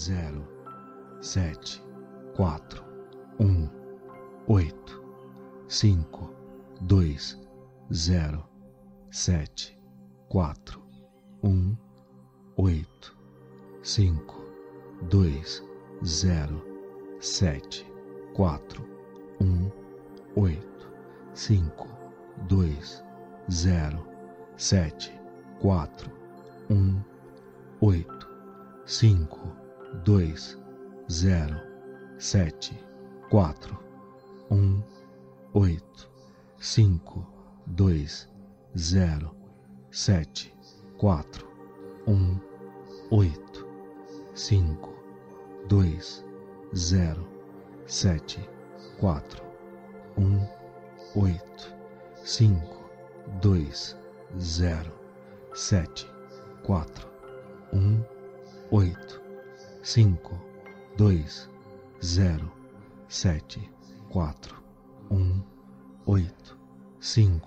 zero sete quatro um oito cinco dois zero sete quatro um oito cinco dois zero sete quatro um oito cinco dois zero sete quatro um oito cinco dois zero sete quatro um oito cinco dois zero sete quatro um oito cinco dois zero sete quatro um oito cinco dois zero sete quatro um oito 5, 2, 0, 7, 4, 1, 8, 5,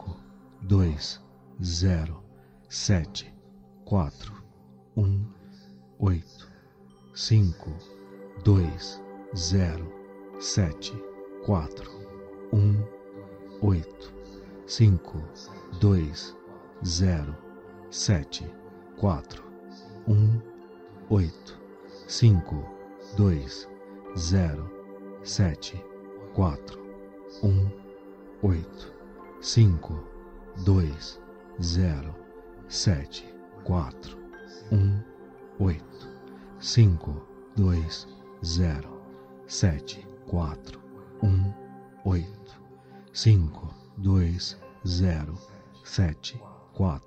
2, 0, 7, 4, 1, 8, 5, 2, 0, 7, 4, 1, 8, 5, 2, 0, 7, 4, 1, 8. 5, 2, 0, 7, 4, 1, 8, 5, 2, 0, 7, 4, 1, 8, 5, 2, 0, 7, 4, 1, 8, 5, 2, 0, 7, 4,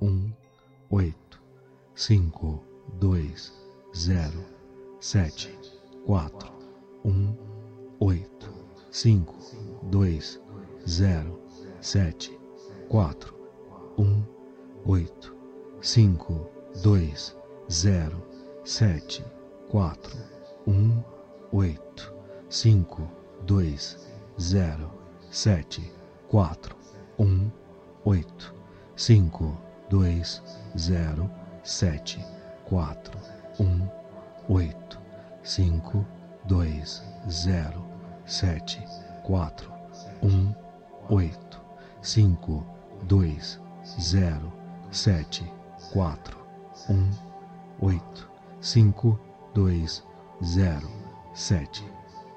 1, 8, 5, 2, 0 zero sete quatro um oito cinco dois zero sete quatro um oito cinco dois zero sete quatro um oito cinco dois zero sete quatro um oito cinco dois zero sete quatro um oito cinco dois zero sete quatro um oito cinco dois zero sete quatro um oito cinco dois zero sete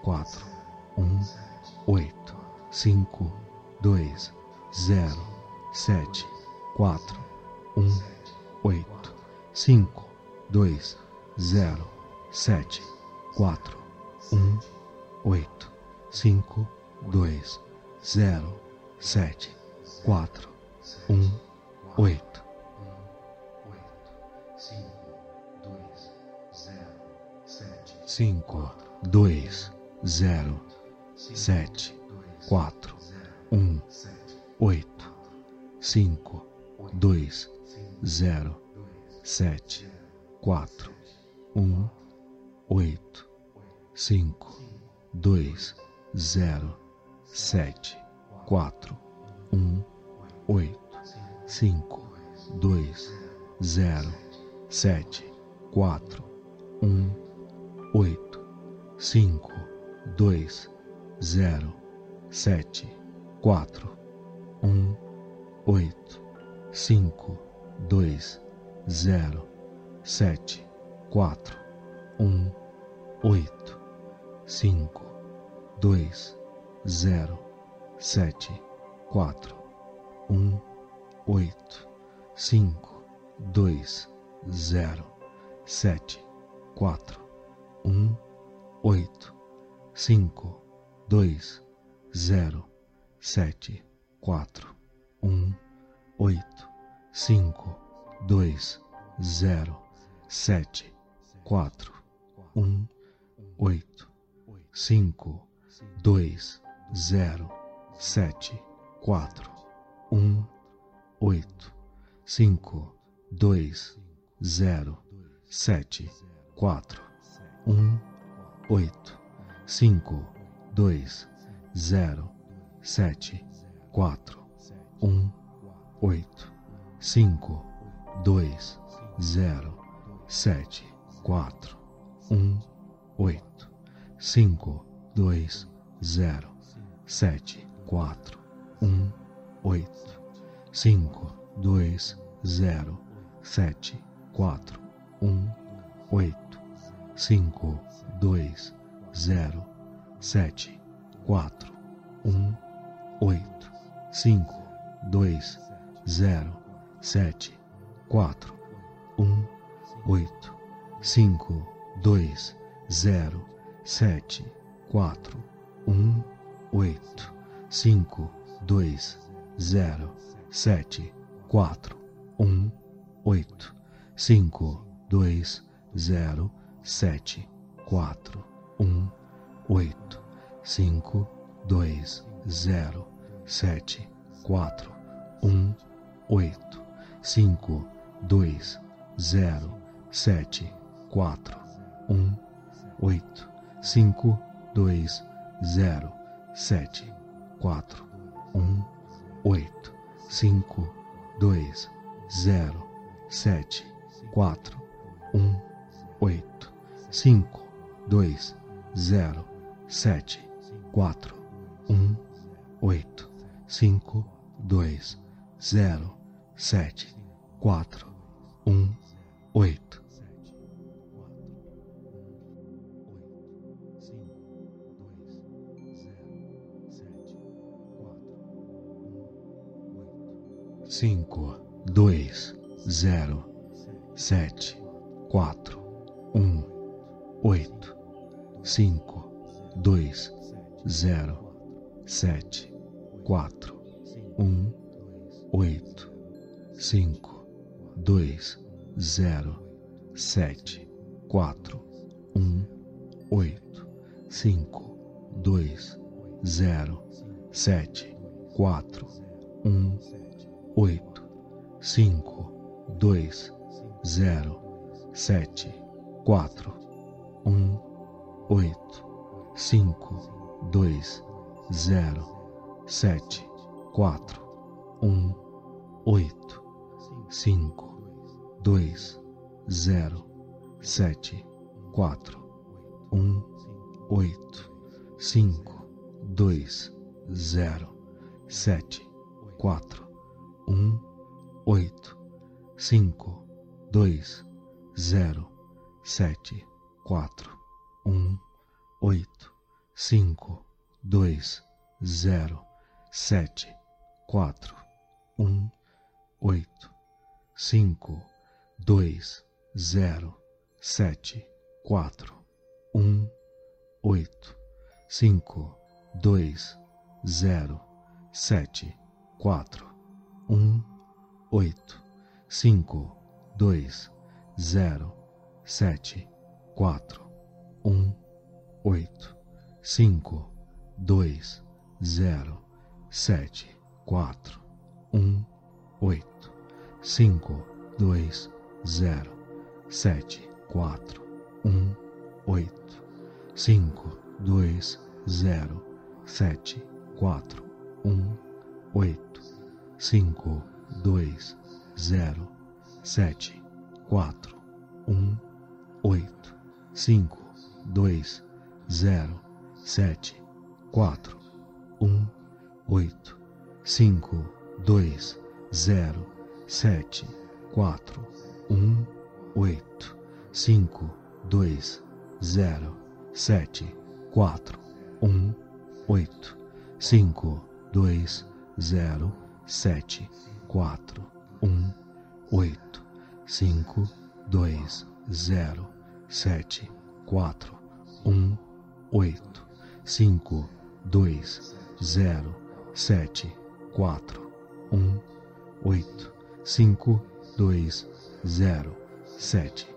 quatro um oito cinco dois zero sete quatro um oito cinco dois zero sete quatro um oito cinco dois zero sete quatro um oito cinco dois zero sete quatro um oito cinco dois zero sete quatro um oito cinco dois zero sete quatro um oito cinco dois zero sete quatro um oito cinco dois zero sete quatro um oito cinco dois zero sete quatro um oito cinco dois zero sete quatro um oito cinco dois zero sete quatro um oito cinco dois zero sete quatro um oito cinco dois zero sete quatro um oito cinco dois zero sete quatro um oito cinco dois zero sete quatro um oito cinco dois zero sete quatro um oito cinco dois zero sete quatro, um, oito, cinco, dois, zero, sete, quatro, um, oito, cinco, dois, zero, sete, quatro, um, oito, cinco, dois, zero, sete, quatro, um, oito, cinco, dois, zero, sete, quatro, um, oito, cinco, dois, zero, sete, quatro, um, oito, cinco, dois, zero, sete, quatro, um, oito, cinco, dois, zero, sete, quatro, um, oito, cinco, dois, zero, sete, quatro, um, oito, cinco, dois, zero, sete, quatro, um, oito, cinco, dois, zero, sete, quatro, um, oito, cinco, dois, zero, sete, quatro, um, oito, cinco, dois, zero, sete, quatro, um, oito, cinco, dois, zero, sete, quatro, um, oito. Cinco, dois, zero, sete, quatro, um, oito, cinco, dois, zero, sete, quatro, um, oito, cinco, dois, zero, sete, quatro, um, oito, cinco, dois, zero, sete, quatro, um, oito, cinco, dois, zero, sete, quatro, um, oito, cinco, dois, zero, sete, quatro, um, oito, cinco, dois, zero, sete, quatro, um, oito, cinco, dois, zero, sete, quatro, um, oito, cinco, dois, zero, sete, quatro, um, oito, cinco, dois, zero, sete, quatro, um, oito, cinco, dois, zero, sete, quatro, um, oito, cinco, dois, zero, sete, quatro, um, oito, cinco, dois, zero, sete, quatro, um, oito, cinco, dois, zero, sete, quatro, um, oito, cinco, dois, zero, sete, quatro, um, oito, cinco, dois, zero, sete, quatro, um, oito, cinco, dois, zero, sete, quatro, um, oito, cinco, dois, zero, sete, quatro, um, oito, cinco, dois, zero, sete, quatro, um, oito, cinco, dois, zero, sete, quatro, um, oito, cinco, dois, zero, sete, quatro, um, oito, cinco, dois, zero, sete, quatro, um, oito, cinco, dois, zero, sete, quatro, um, oito, cinco, dois, zero, sete,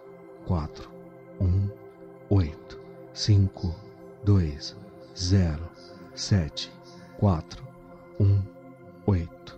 quatro, um, oito, cinco, dois, zero, sete, quatro, um, oito,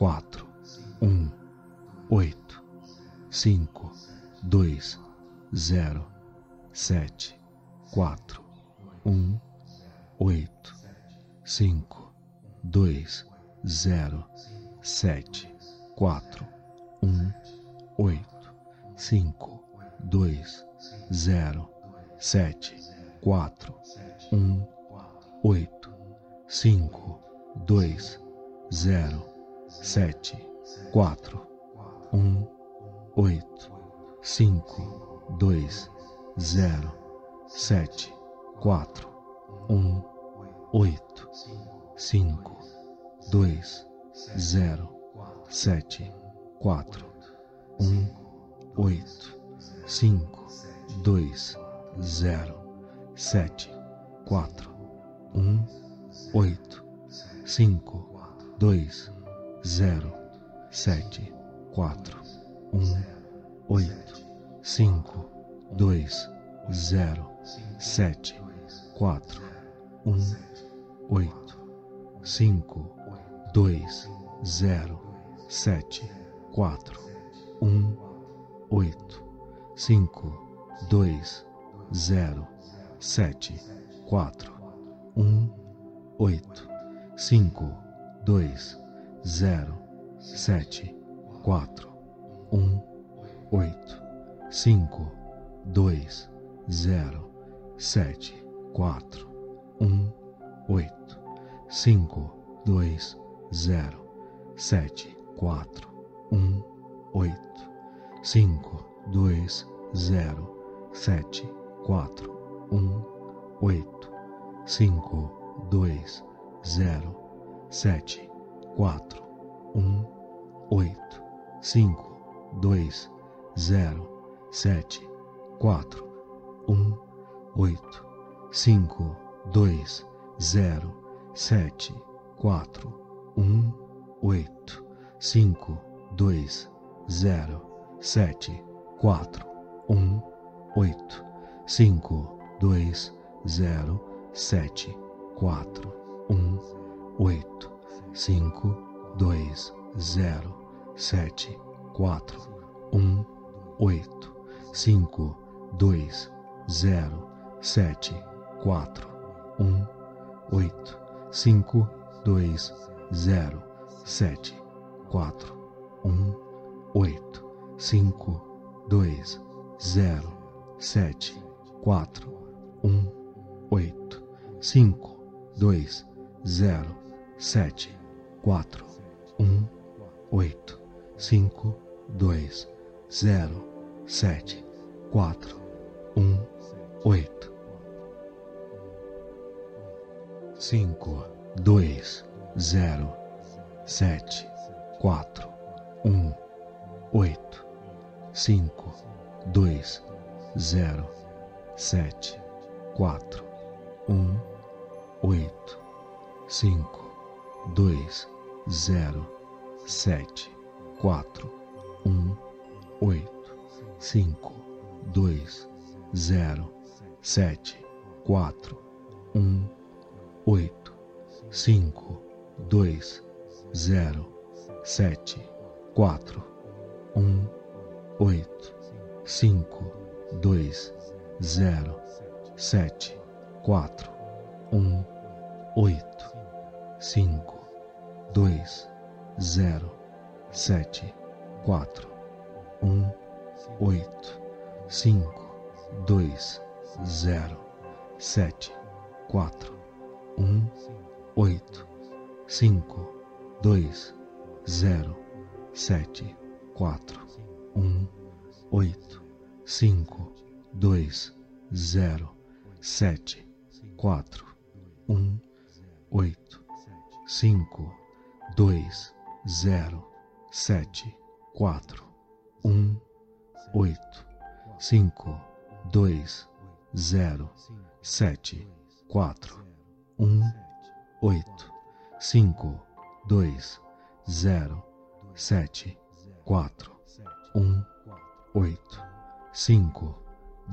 quatro, um, oito, cinco, dois, zero, sete, quatro, um, oito, cinco, dois, zero, sete, quatro, um, oito, cinco, dois, zero, sete, quatro, um, oito, cinco, dois, zero, sete, quatro, um, oito, cinco, dois, zero, sete, quatro, um, oito, cinco, dois, zero, sete, quatro, um, oito, cinco, dois, zero, sete, quatro, um, oito, cinco, dois, zero, sete, quatro, um, oito, cinco, dois, zero, sete, quatro, um, oito, cinco, dois, zero, sete, quatro, um, oito, cinco, dois, zero, sete, quatro, um, oito, cinco, dois, zero, sete, quatro, um, oito, cinco, dois, zero, sete, quatro, um, oito, cinco, dois, zero, sete, quatro, um, oito, cinco, dois, zero, sete, quatro, um, oito, cinco, dois, zero, sete, quatro, um, oito, cinco, dois, zero, sete, quatro, um, oito, cinco, dois, zero, sete, quatro, um, oito, cinco, dois, zero, sete, quatro, um, oito, cinco, dois, zero, sete, quatro, um, oito, cinco, dois, zero, sete, quatro, um, oito, cinco, dois, zero, sete, quatro, um, oito, cinco, dois, zero, sete, quatro, um, oito, cinco, dois, zero, sete, quatro, um, oito, cinco, dois, zero, sete, quatro, um, oito, cinco, dois, zero, sete, quatro, um, oito, cinco, dois, zero, sete, quatro, um, oito, cinco, dois, zero, sete, quatro, um, oito, cinco, dois, zero, sete, quatro, um, oito, cinco, dois, zero, sete, quatro, um, oito, cinco, dois, zero, sete, quatro, um, oito, cinco, dois, zero, sete, quatro, um, oito, cinco, dois, zero, sete, quatro, um, oito, cinco, dois, zero, sete, quatro, um, oito, cinco, dois, zero, sete, quatro, um, oito, cinco, dois, zero, sete, quatro, um, oito, cinco, dois, zero, sete, quatro, um, oito, cinco, dois, zero, sete, quatro, um, oito, cinco, dois, zero, sete, quatro, um, oito, cinco,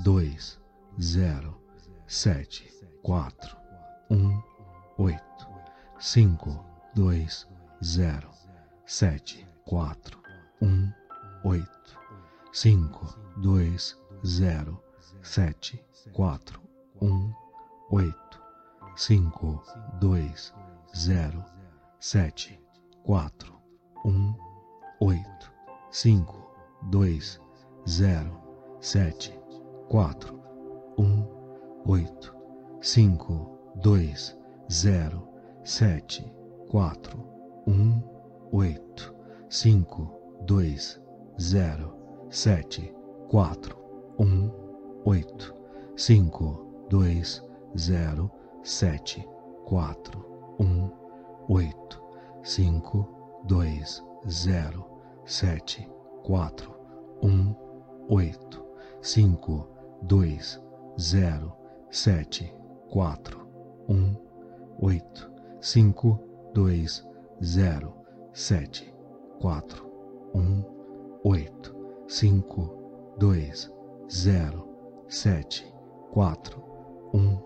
dois, zero, sete, quatro, um, oito, cinco, dois, zero, sete, quatro, um, oito, cinco, dois, zero, sete, quatro, um, oito, cinco, dois, zero, sete, quatro, um, oito, cinco, dois, zero, sete, quatro, um, oito, cinco, dois, zero, sete, quatro, um, oito, cinco, dois, zero, sete, quatro, um, oito, cinco, dois, zero, sete, quatro, um, oito, cinco, dois, zero, sete, quatro, um, oito, cinco, dois, zero, sete, quatro, um, oito, cinco, dois, zero, sete, quatro, um, oito, cinco, dois, zero, sete, quatro, um,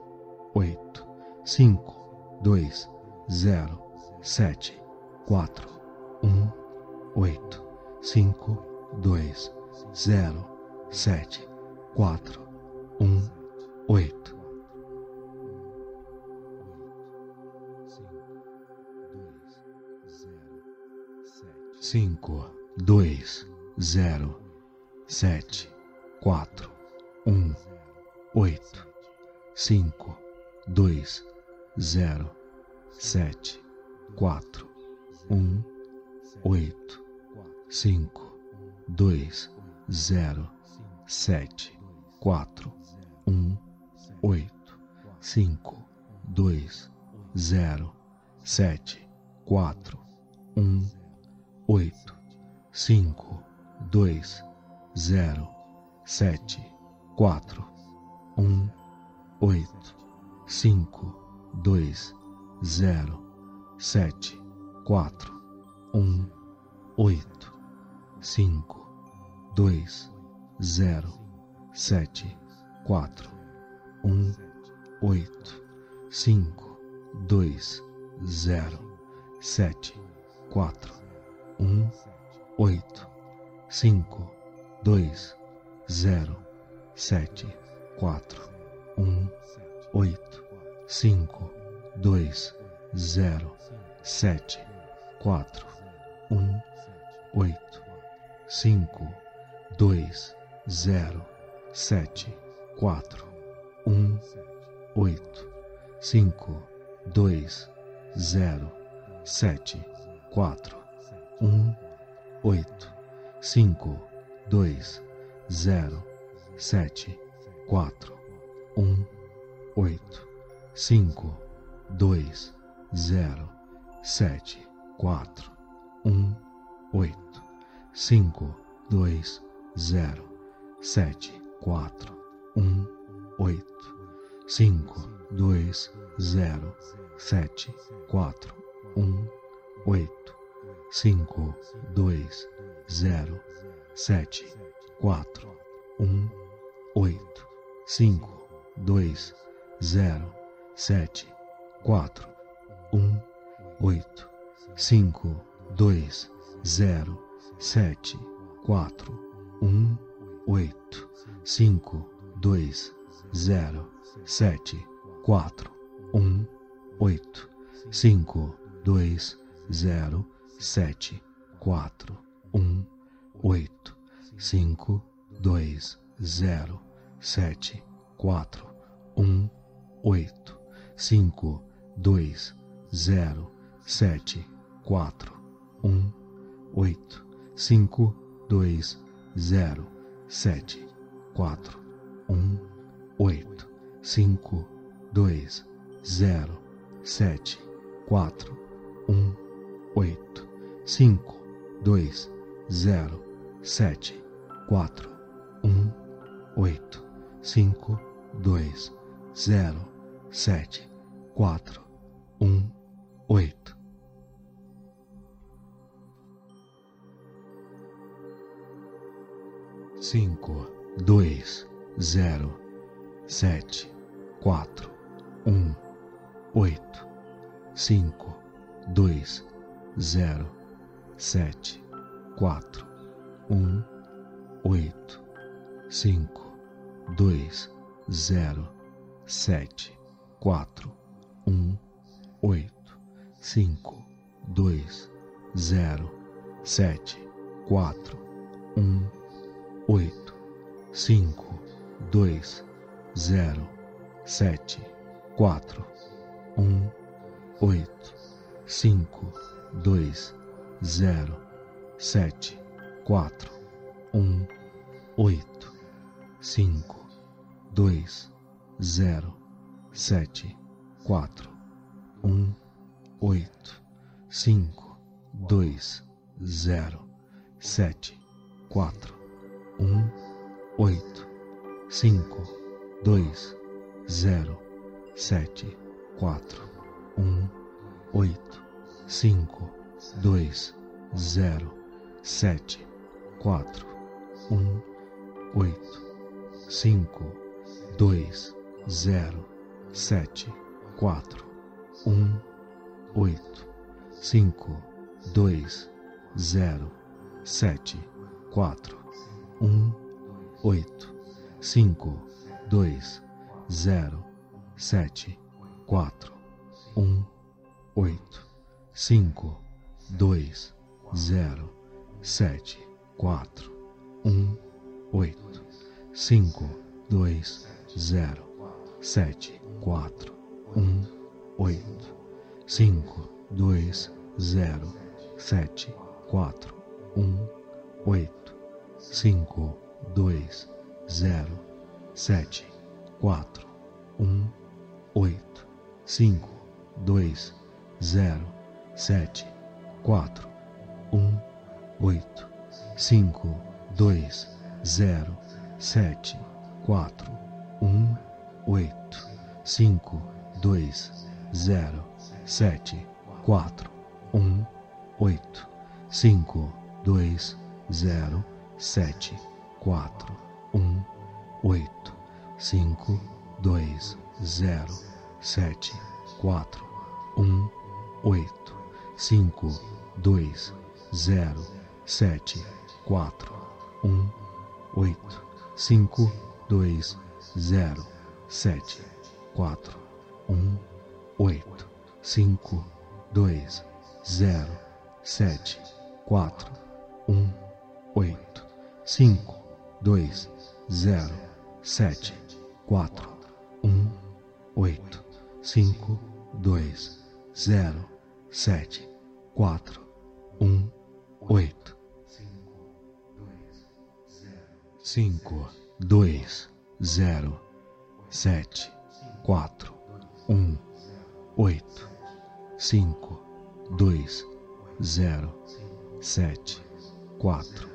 oito, cinco, dois, zero, sete, quatro, um, oito, cinco, dois, zero, sete, quatro, um, oito. Cinco, dois, zero, sete, quatro, um, oito, cinco, dois, zero, sete, quatro, um, oito, cinco, dois, zero, sete, quatro, um, oito, cinco, dois, zero, sete, quatro, um, oito, cinco, dois, zero, sete, quatro, um, oito, cinco, dois, zero, sete, quatro, um, oito, cinco, dois, zero, sete, quatro, um, oito, cinco, dois, zero, sete, quatro, um, oito, cinco, dois, zero, sete, quatro, um, oito, cinco, dois, zero, sete, quatro, um, oito, cinco, dois, zero, sete, quatro, um, oito, cinco, dois, zero, sete, quatro, um, oito, cinco, dois, zero, sete, quatro, um, oito, cinco, dois, zero, sete, quatro, um, oito, cinco, dois, zero, sete, quatro, um, oito, cinco, dois, zero, sete, quatro, um, oito, cinco, dois, zero, sete, quatro, um, oito, cinco, dois, zero, sete, quatro, um, oito, cinco, dois, zero, sete, quatro, um, oito, cinco, dois, zero, sete, quatro, um, oito, cinco, dois, zero, sete, quatro, um, oito, cinco, dois, zero, sete, quatro, um, oito, cinco, dois, zero, sete, quatro, um, oito, cinco, dois, zero, sete, quatro, um, oito, cinco, dois, zero, sete, quatro, um, oito, cinco, dois, zero, sete, quatro, um, oito, cinco, dois, zero, sete, quatro, um, oito. Cinco, dois, zero, sete, quatro, um, oito, cinco, dois, zero, sete, quatro, um, oito, cinco, dois, zero, sete, quatro, um, oito, cinco, dois, zero, sete, quatro, um, oito, cinco, dois, zero, sete, quatro, um, oito, cinco, dois, zero, sete, quatro, um, oito, cinco, dois, zero, sete, quatro, um, oito, cinco, dois, zero, sete, quatro, um, oito, cinco, dois, zero, sete, quatro, um, oito, cinco, dois, zero, sete, quatro, um, oito, cinco, dois, zero, sete, quatro, um, oito, cinco, dois, zero, sete, quatro, um, oito, cinco, dois, zero, sete, quatro, um, oito, cinco, dois, zero, sete, quatro, um, oito, cinco, dois, zero, sete, quatro, um, oito, cinco, dois, zero, sete, quatro, um, oito, cinco, dois, zero, sete, quatro, um, oito, cinco, dois, zero, sete, quatro, um, oito, cinco, dois, zero, sete, quatro, um, oito, cinco, dois, zero, sete, quatro, um, oito, cinco, dois, zero, sete, quatro, um, oito, cinco, dois, zero, sete, quatro, um, oito, cinco, dois, zero, sete, quatro, um, oito, cinco, dois, zero, sete, quatro, um, oito, cinco, dois, zero, sete, quatro, um, oito, cinco, dois, zero, sete, quatro, um, oito, cinco, dois, zero, sete, quatro, um, oito, cinco, dois, zero, sete, quatro, um, oito, cinco, dois, zero, sete, quatro,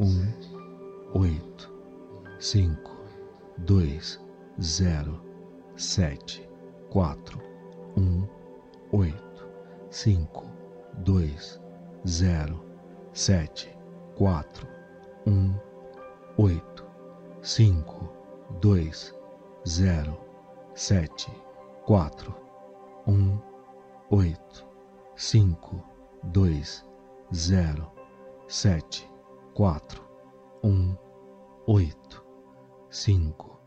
um, oito, cinco, dois, zero, sete, quatro, um, oito, cinco, dois, zero, sete, quatro, um, oito, cinco, dois, zero, sete, quatro, um, oito, cinco, dois, zero, sete, quatro, um, oito, cinco,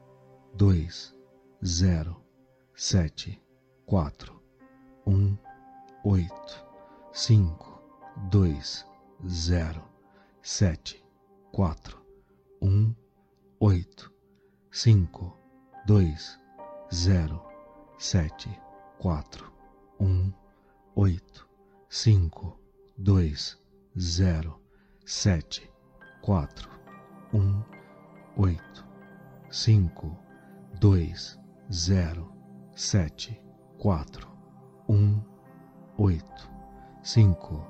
dois, zero, sete, quatro, um, oito, cinco, dois, zero, sete, quatro, um, oito, cinco, dois, zero, sete, quatro, um, oito, cinco, dois, zero, sete, quatro, um, oito, cinco, dois, zero, sete, quatro, um, oito, cinco,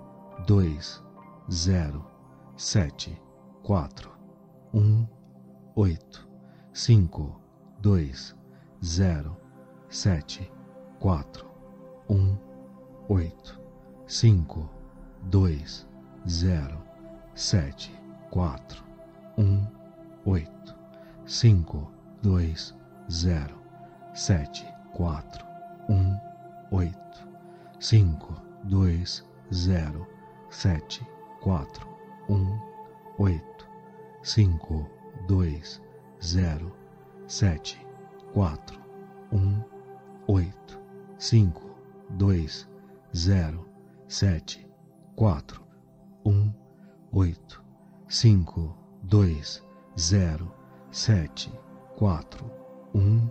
dois, zero, sete, quatro, um, oito, cinco, dois, zero, sete, quatro, um, oito, cinco, dois, zero, sete, quatro, um, oito, cinco, dois, zero, sete, quatro, um, oito, cinco, dois, zero, sete, quatro, um, oito, cinco, dois, zero, sete, quatro, um, oito, cinco, dois, zero, sete, quatro, um, oito, cinco, dois, zero, sete, quatro, um,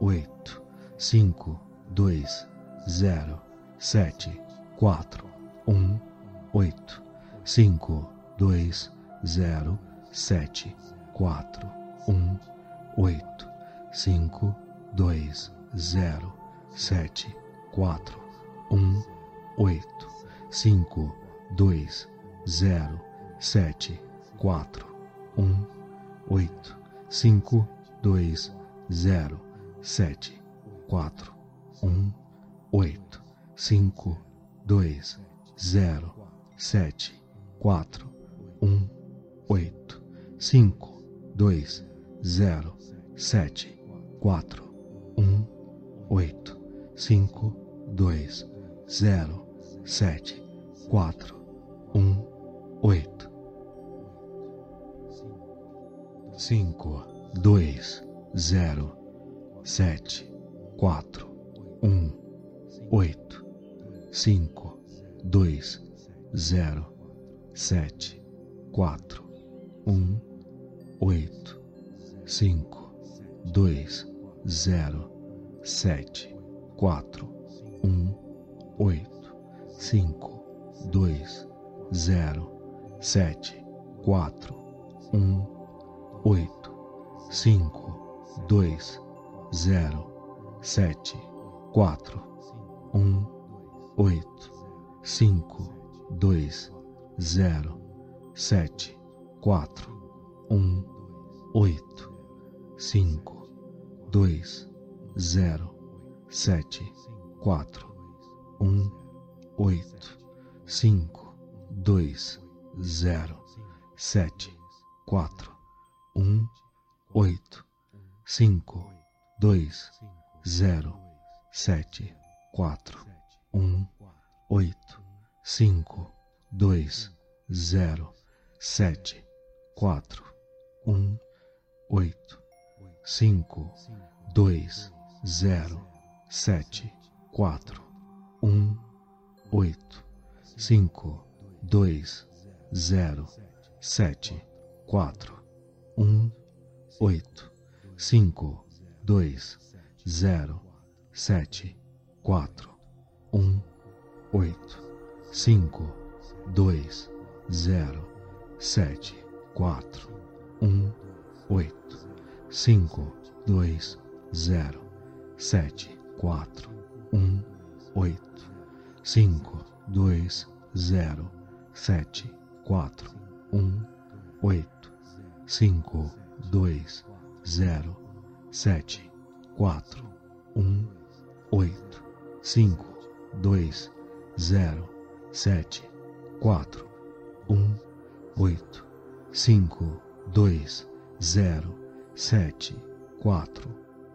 oito, cinco, dois, zero, sete, quatro, um, oito, cinco, dois, zero, sete, quatro, um, oito, cinco, dois, zero, sete, quatro, um, oito, cinco, dois, zero, sete, quatro, um, oito, cinco, dois, zero, sete, quatro, um, oito, cinco, dois, zero, sete, quatro, um, oito, cinco, dois, zero, sete, quatro, um, oito, cinco, dois, zero, sete, quatro, um, oito, cinco, dois, zero, sete, quatro, um, oito, cinco, dois, zero, sete, quatro, um, oito, cinco, dois, zero, sete, quatro, um, oito, cinco, dois, zero, sete, quatro, um, oito, cinco, dois, zero, sete, quatro, um, oito, cinco, dois, zero, sete, quatro, um, oito, cinco, dois, zero, sete, quatro, um, oito, cinco, dois, zero, sete, quatro, um, oito, cinco, dois, zero, sete, quatro, um, oito, cinco, dois, zero, sete, quatro, um, oito, cinco, dois, zero, sete, quatro, um, oito, cinco, dois, zero, sete, quatro, um, oito, cinco, dois, zero, sete, quatro, um, oito, cinco, dois, zero, sete, quatro, um, oito, cinco, dois, zero, sete, quatro, um, oito, cinco, dois, zero, sete, quatro, um, oito, cinco, dois, zero, sete, quatro, um, oito, cinco, dois, zero, sete, quatro, um, oito, cinco, dois, zero, sete, quatro,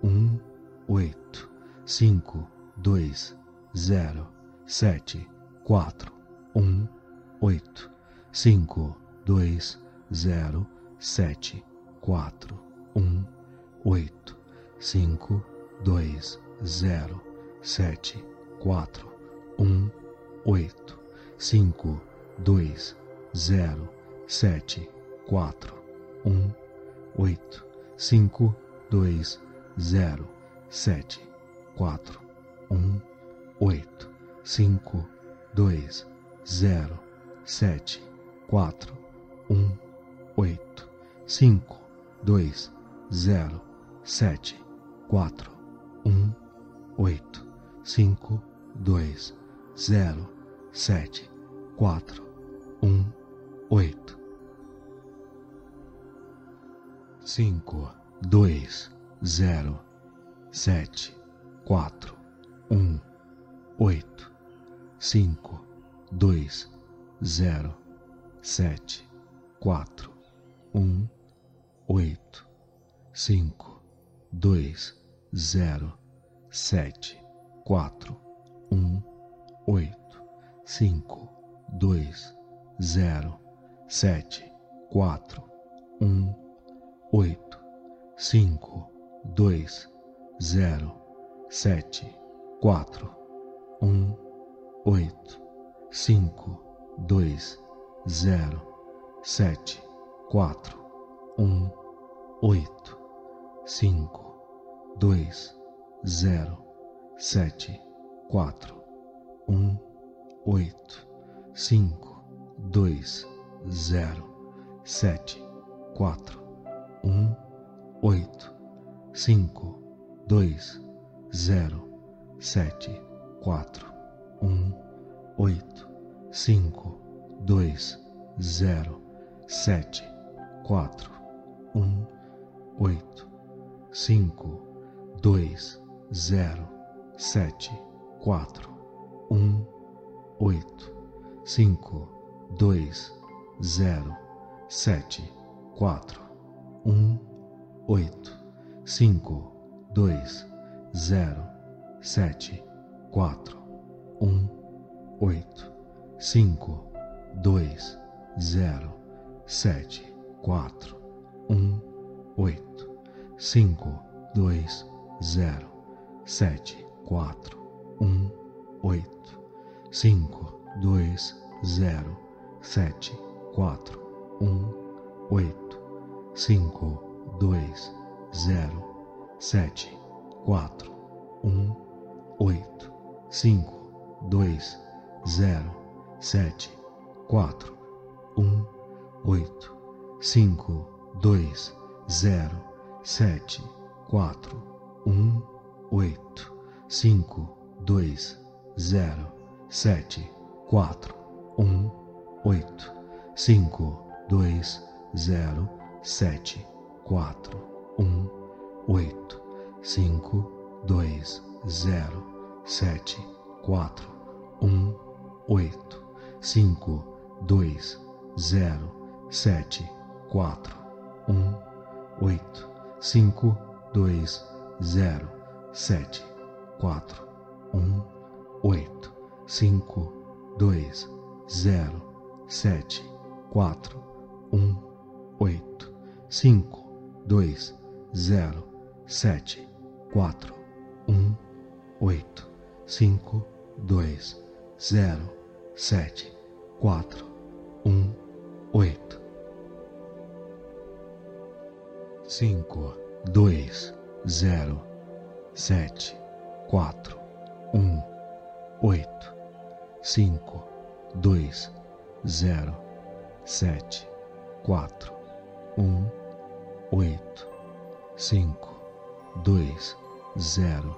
um, oito, cinco, dois, zero, sete, quatro, um, oito, cinco, dois, zero, sete, quatro, um, oito, cinco, dois, zero, sete, quatro, um, oito, cinco, dois, zero, sete, quatro, um, oito, cinco, dois, zero, sete, quatro, um, oito, cinco, dois, zero, sete, quatro, um, oito, cinco, dois, zero, sete, quatro, um, oito, cinco, dois, zero, sete, quatro, um, oito, cinco, dois, zero, sete, quatro, um, oito, cinco, dois, zero, sete, quatro, um, oito, cinco, dois, zero, sete, quatro, um, oito, cinco, dois, zero, sete, quatro, um, oito, cinco, dois, zero, sete, quatro, um, oito, cinco, dois, zero, sete, quatro, um, oito, cinco, dois, zero, sete, quatro, um, oito, cinco, dois, zero, sete, quatro, um, oito, cinco, dois, zero, sete, quatro, um, oito, cinco, dois, zero, sete, quatro, um, oito, cinco, dois, zero, sete, quatro, um, oito, cinco, dois, zero, sete, quatro, um, oito, cinco, dois, zero, sete, quatro, um, oito, cinco, dois, zero, sete, quatro, um, oito, cinco, dois, zero, sete, quatro, um, oito, cinco, dois, zero, sete, quatro, um, oito, cinco, dois, zero, sete, quatro, um, oito, cinco, dois, zero, sete, quatro, um, oito, cinco, dois, zero, sete, quatro, um, oito, cinco, dois, zero, sete, quatro, um, oito, cinco, dois, zero, sete, quatro, um, oito, cinco, dois, zero, sete, quatro, um, oito, cinco, dois, zero, sete, quatro, um, oito, cinco, dois, zero, sete, quatro, um, oito, cinco, dois, zero, sete, quatro, um, oito, cinco, dois, zero, sete, quatro, um, oito, cinco, dois, zero, sete, quatro, um, oito, cinco, dois, zero, sete, quatro, um, oito, cinco, dois, zero, sete, quatro, um, oito, cinco, dois, zero,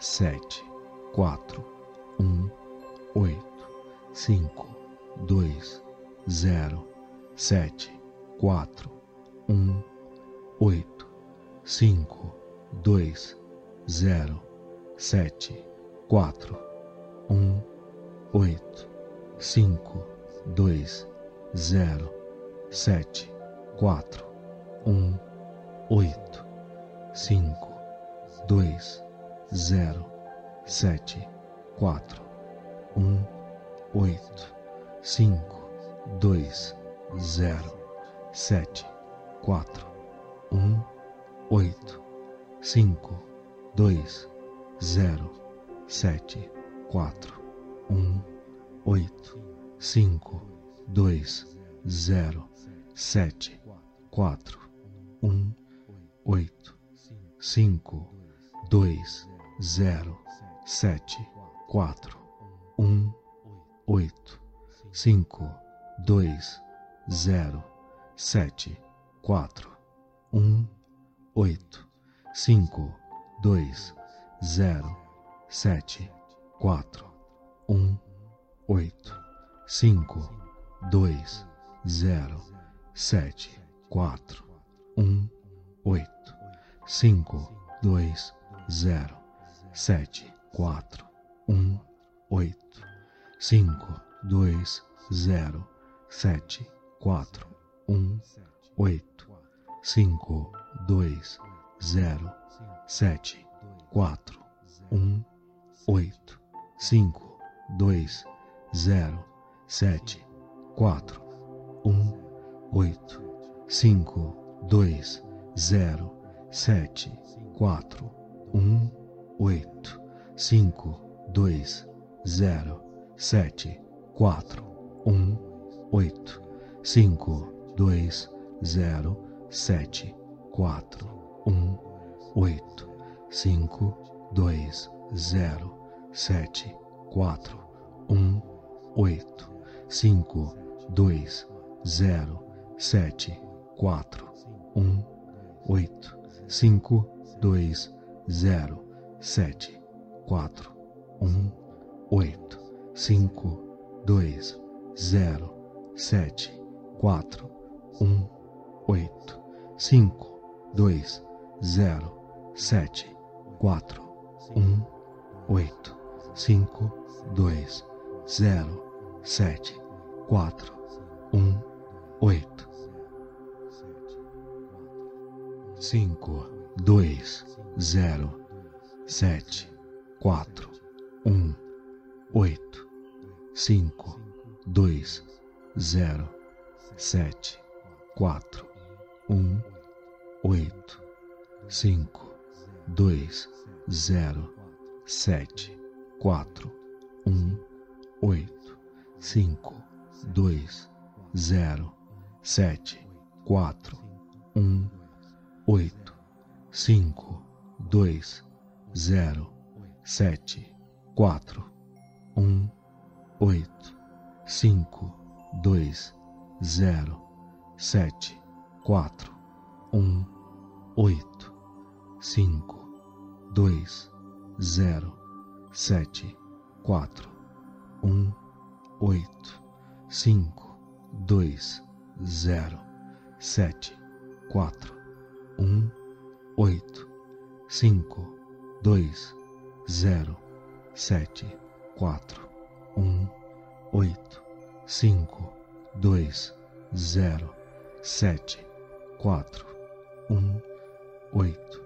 sete, quatro, um, oito, cinco, dois, zero, sete, quatro, um, oito, cinco, dois, zero, sete, quatro, um, oito, cinco, dois, zero, sete, quatro, um, oito, cinco, dois, zero, sete, quatro, um, oito, cinco, dois, zero, sete, quatro, um, oito, cinco, dois, zero, sete, quatro, um, oito, cinco, dois, zero, sete, quatro, um, oito, cinco, dois, zero, sete, quatro, um, oito, cinco, dois, zero, sete, quatro, um, oito, cinco, dois, zero, sete, quatro, um, oito, cinco, dois, zero, sete, quatro, um, oito, cinco, dois, zero, sete, quatro, um, oito, cinco, dois, zero, sete, quatro, um, oito, cinco, dois, zero, sete, quatro, um, oito, 5, 2, 0, 7, 4, 1, 8, 5, 2, 0, 7, 4, 1, 8, 5, 2, 0, 7, 4, 1, 8, 5, 2, 0, 7, 4, 1, 8, 5, 2, 0, sete quatro um oito cinco dois zero sete quatro um oito cinco dois zero sete quatro um oito cinco dois zero sete quatro um oito cinco dois zero sete quatro um oito 5, 2, 0, 7, 4, 1, 8. 5, 2, 0, 7, 4, 1, 8, 5, 2, 0, 7, 4, 1, 8, 5, 2, 0, 7, quatro um oito cinco dois zero sete quatro um oito cinco dois zero sete quatro um oito cinco dois zero sete quatro um oito cinco dois zero sete quatro um oito cinco dois zero sete quatro um oito cinco dois zero sete quatro um oito cinco dois zero sete quatro um oito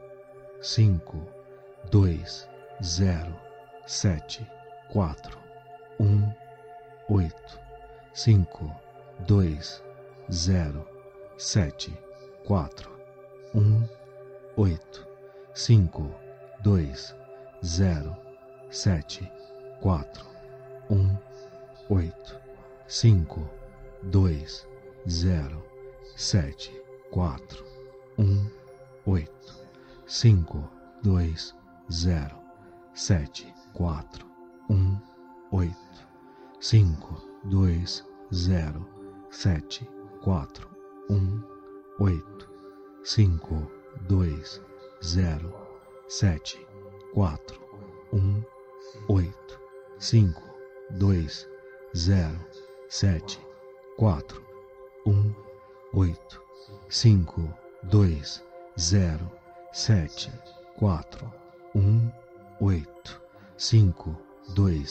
cinco dois zero sete quatro um oito cinco dois zero sete quatro um oito cinco dois zero sete quatro um oito cinco dois zero sete quatro um oito cinco dois zero sete 4, 1, 8, 5, 2, 0, 7, 4, 1, 8, 5, 2, 0, 7, 4, 1, 8, 5, 2, 0, 7, 4, 1, 8, 5, 2, 0, 7, 4, 1, 8. 5, 2,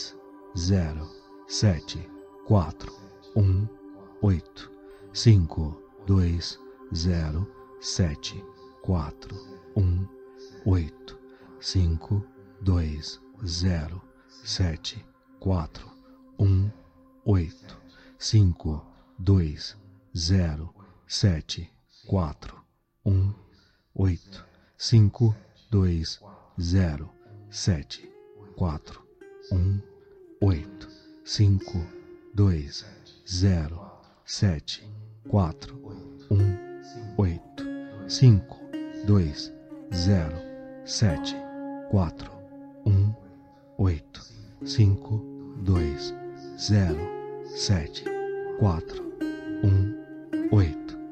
0, 7, 4, 1, 8, 5, 2, 0, 7, 4, 1, 8, 5, 2, 0, 7, 4, 1, 8, 5, 2, 0, 7, 4, 1, 8, 5, 2, 0, 7, quatro um oito cinco dois zero sete quatro um oito cinco dois zero sete quatro um oito cinco dois zero sete quatro um oito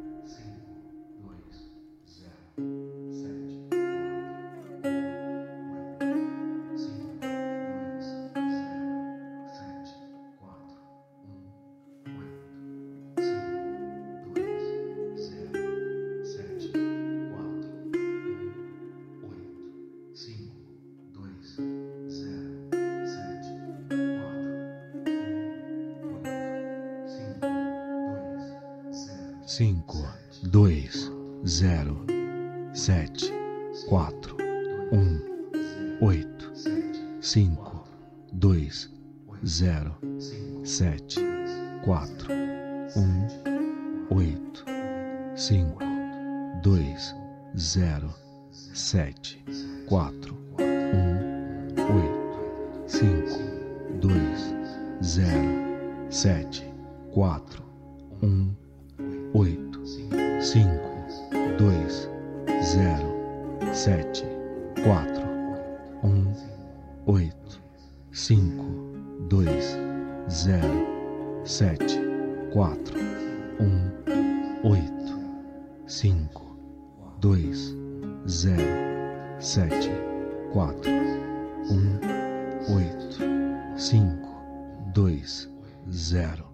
dois zero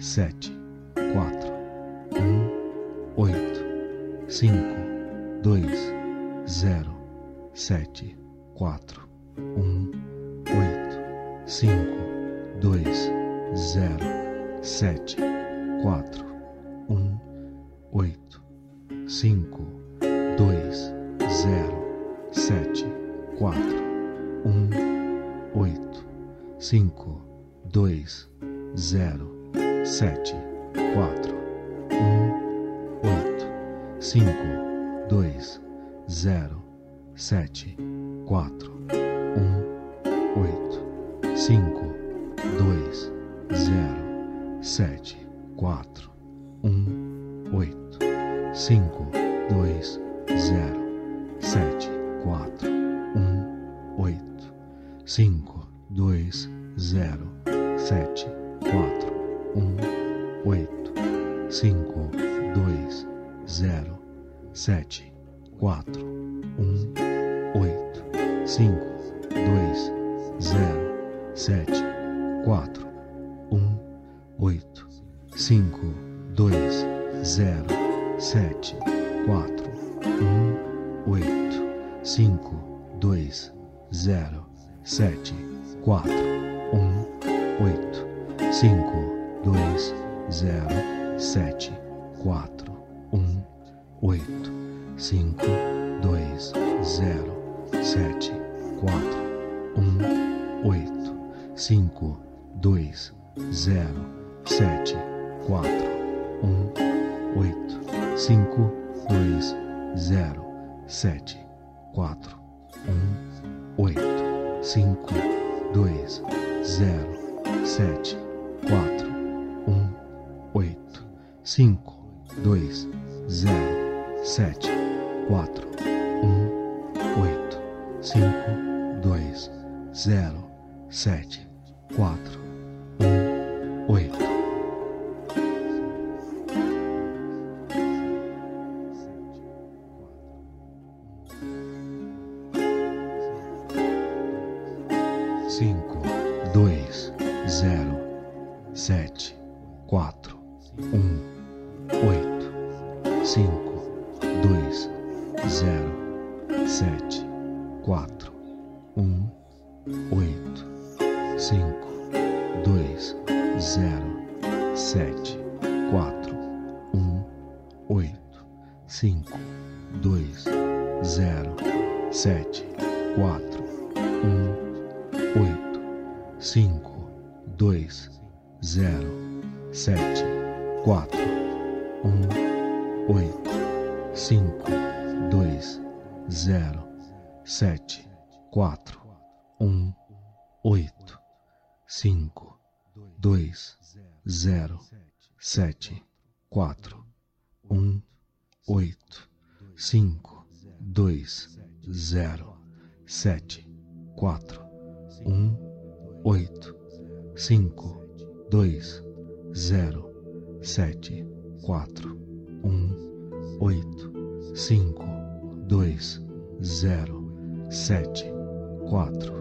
sete quatro um oito cinco dois zero sete quatro um oito cinco dois zero sete quatro um oito cinco dois zero sete quatro um oito cinco dois zero sete quatro um oito cinco dois zero sete quatro um oito cinco dois zero sete zero sete quatro um oito cinco dois zero sete quatro um oito cinco dois zero sete quatro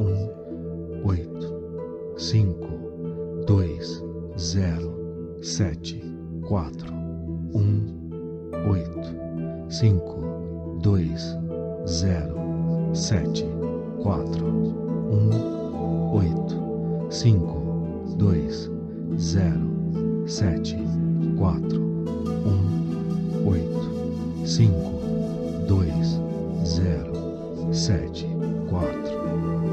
um oito cinco dois zero sete quatro um oito cinco dois zero sete quatro um oito cinco dois zero sete quatro um oito cinco dois zero sete quatro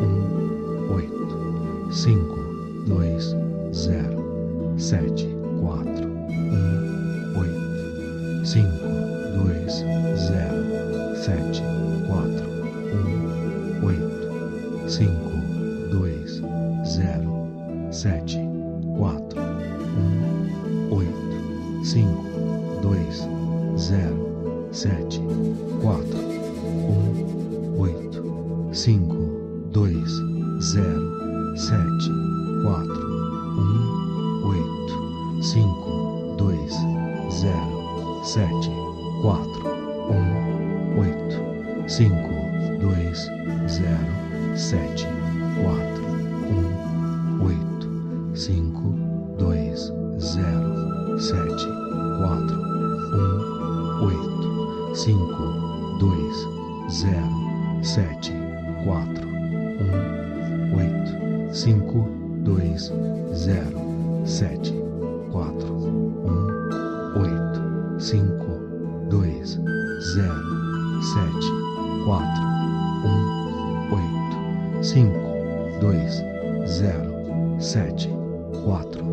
um oito cinco dois zero sete zero sete quatro um oito cinco dois zero sete quatro um oito cinco dois zero sete quatro 1, 8, 5, 2, 0, 7, 4,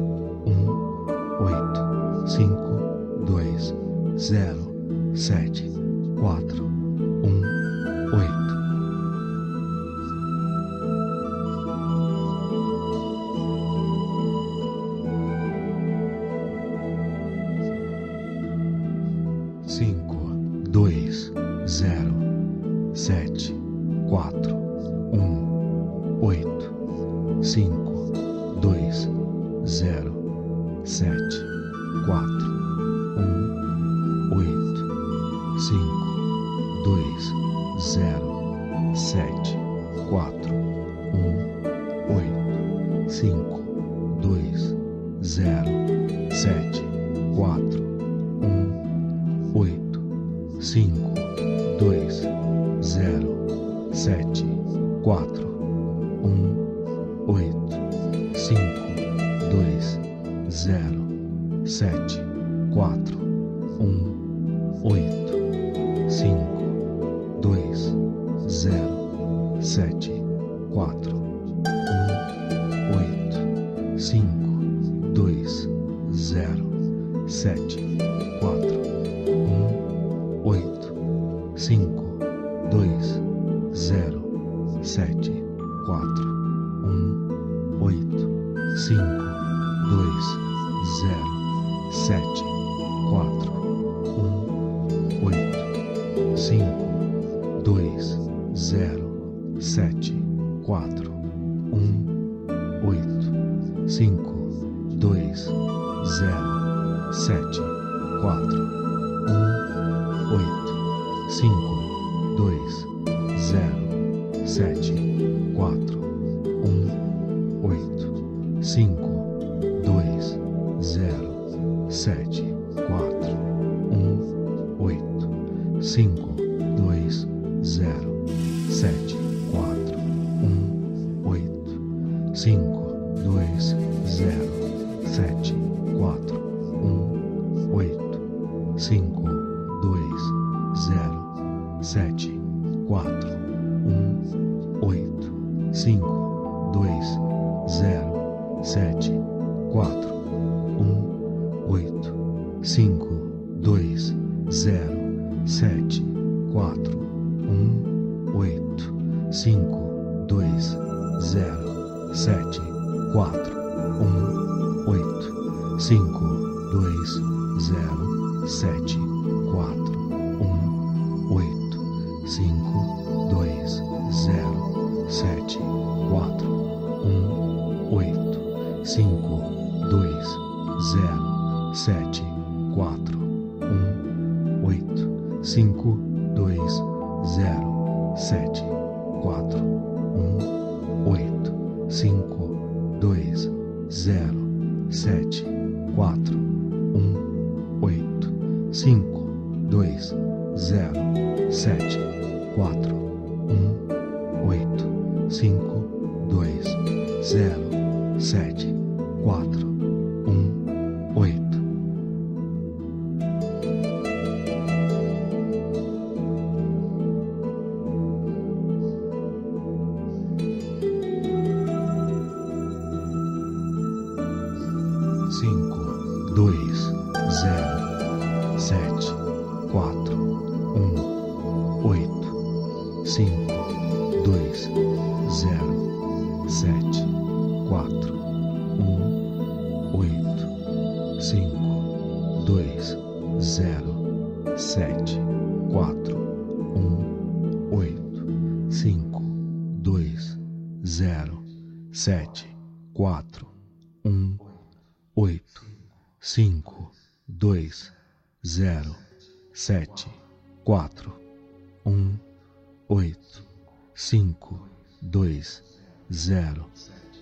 dois zero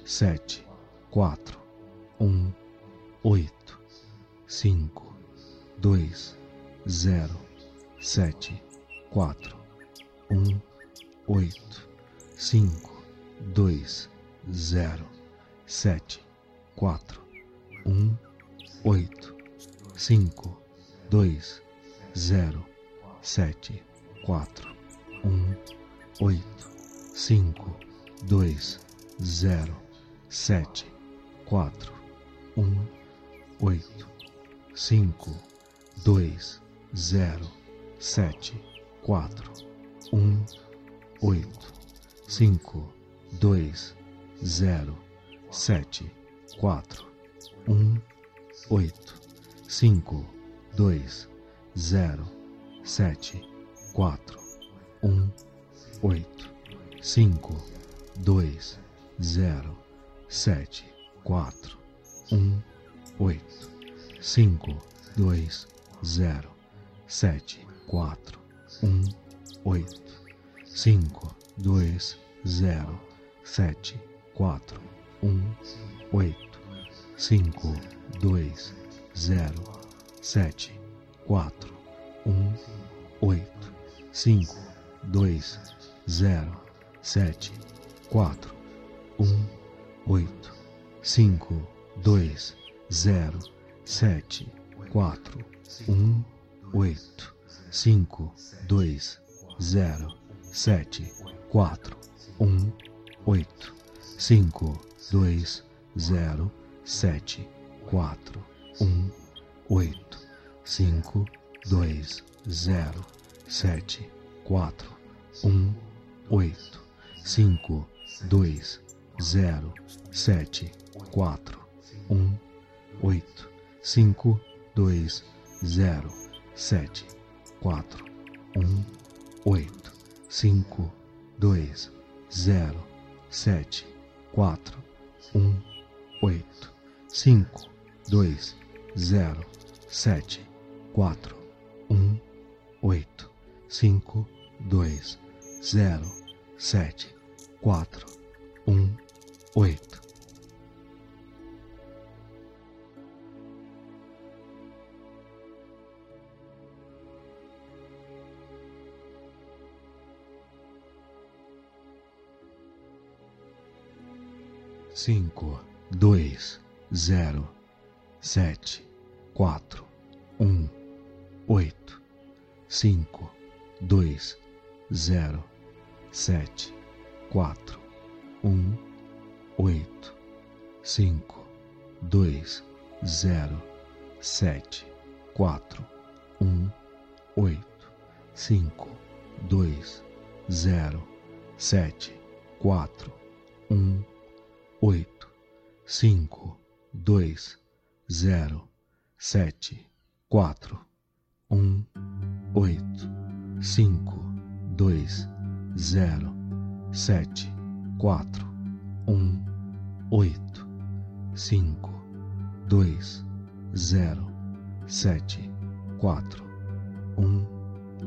sete quatro um oito cinco dois zero sete quatro um oito cinco dois zero sete quatro um oito cinco dois zero sete quatro um oito cinco dois zero sete quatro um oito cinco dois zero sete quatro um oito cinco dois zero sete quatro um oito cinco dois zero sete quatro um oito 5, 2, 0, 7, 4, 1, 8, 5, 2, 0, 7, 4, 1, 8, 5, 2, 0, 7, 4, 1, 8, 5, 2, 0, 7, 4, 1, 8, 5, 2, 0, sete quatro um oito cinco dois zero sete quatro um oito cinco dois zero sete quatro um oito cinco dois zero sete quatro um oito cinco dois zero sete quatro um oito 5, 2, 0, 7, 4, 1, 8, 5, 2, 0, 7, 4, 1, 8, 5, 2, 0, 7, 4, 1, 8, 5, 2, 0, 7, 4, 1, 8, 5, 2, 0, sete quatro um oito. Cinco dois zero sete quatro um oito. Cinco dois zero sete quatro um oito cinco dois zero sete quatro um oito cinco dois zero sete quatro um oito cinco dois zero sete quatro um oito cinco dois zero sete quatro um oito cinco dois zero sete quatro um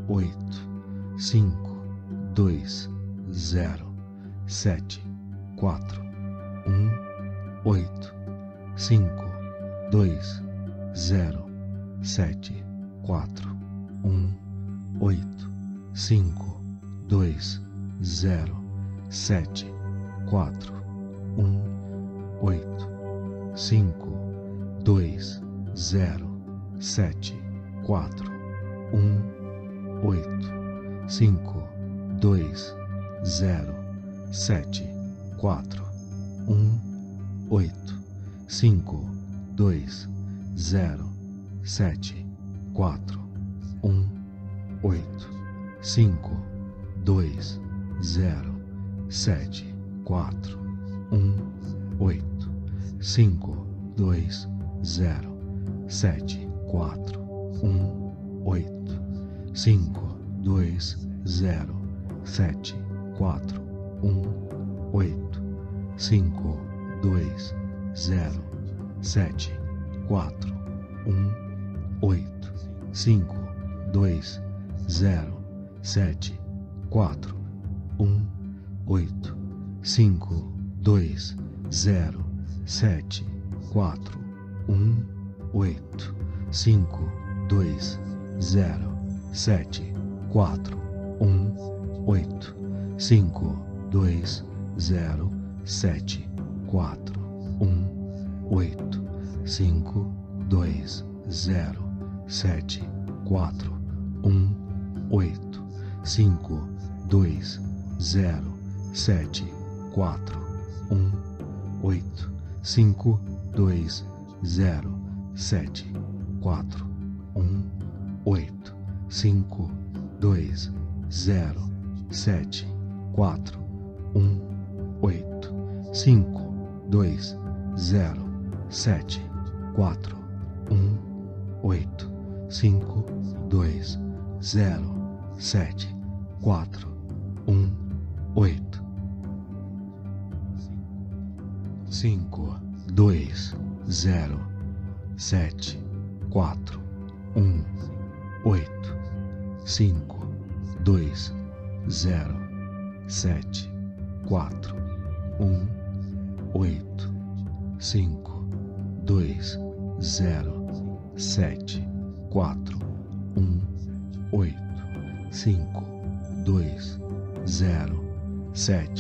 oito cinco dois zero sete quatro um oito cinco dois zero sete quatro um oito cinco dois zero sete quatro um oito cinco dois zero sete quatro um oito cinco dois zero sete quatro um oito cinco dois zero sete quatro um oito cinco dois zero sete quatro um oito cinco dois zero sete quatro um oito cinco dois zero sete quatro um oito cinco dois zero sete quatro um oito cinco dois zero sete 4, 1, 8, 5, 2, 0, 7, 4, 1, 8, 5, 2, 0, 7, 4, 1, 8, 5, 2, 0, 7, 4, 1, 8, 5, 2, 0, 7, 4, 1, 8, 5, dois zero sete quatro um oito cinco dois zero sete quatro um oito cinco dois zero sete quatro um oito cinco dois zero sete quatro um oito cinco dois zero sete quatro um oito. Cinco dois zero sete quatro um oito. Cinco dois zero sete quatro um oito. Cinco dois zero sete quatro um oito. Cinco dois 0, 7,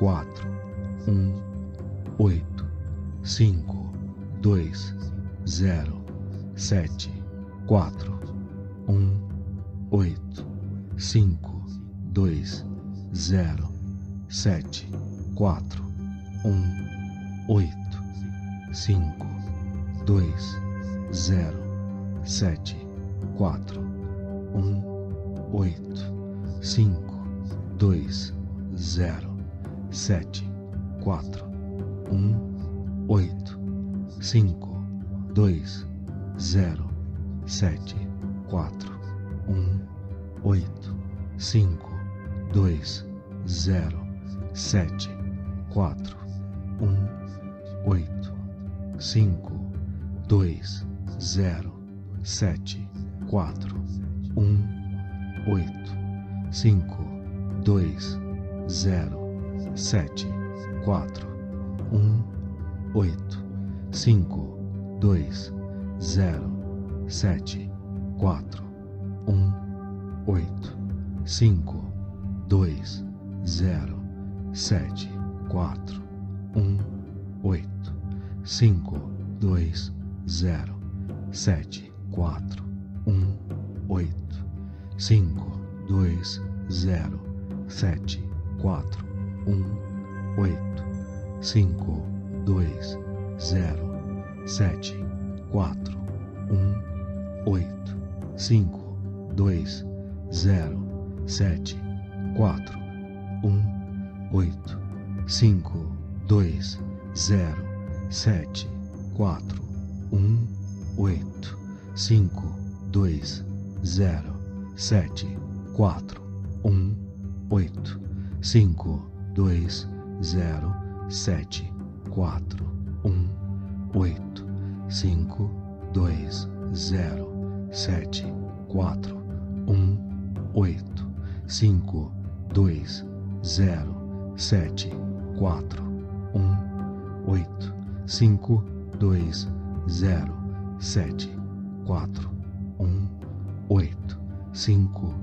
4, 1, 8, 5, 2, 0, 7, 4, 1, 8, 5, 2, 0, 7, 4, 1, 8, 5, 2, 0, 7, 4, 1, 8, 5, dois zero sete quatro um oito cinco dois zero sete quatro um oito cinco dois zero sete quatro um oito cinco dois zero sete quatro um oito cinco dois zero sete quatro um oito cinco dois zero sete quatro um oito cinco dois zero sete quatro um oito cinco dois zero sete quatro um oito cinco dois zero sete quatro um oito cinco dois zero sete quatro um oito cinco dois zero sete quatro um oito cinco dois zero sete quatro um oito cinco dois zero sete quatro um 8 5 2 0 7 4 1 8 5 2 0 7 4 1 8 5 2 0 7 4 1 8 5 2 0 7 4 1 8 5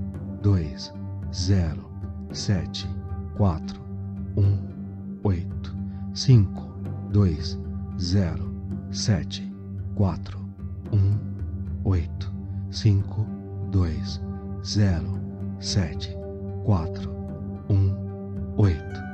2 0 sete quatro um oito cinco dois zero sete quatro um oito cinco dois zero sete quatro um oito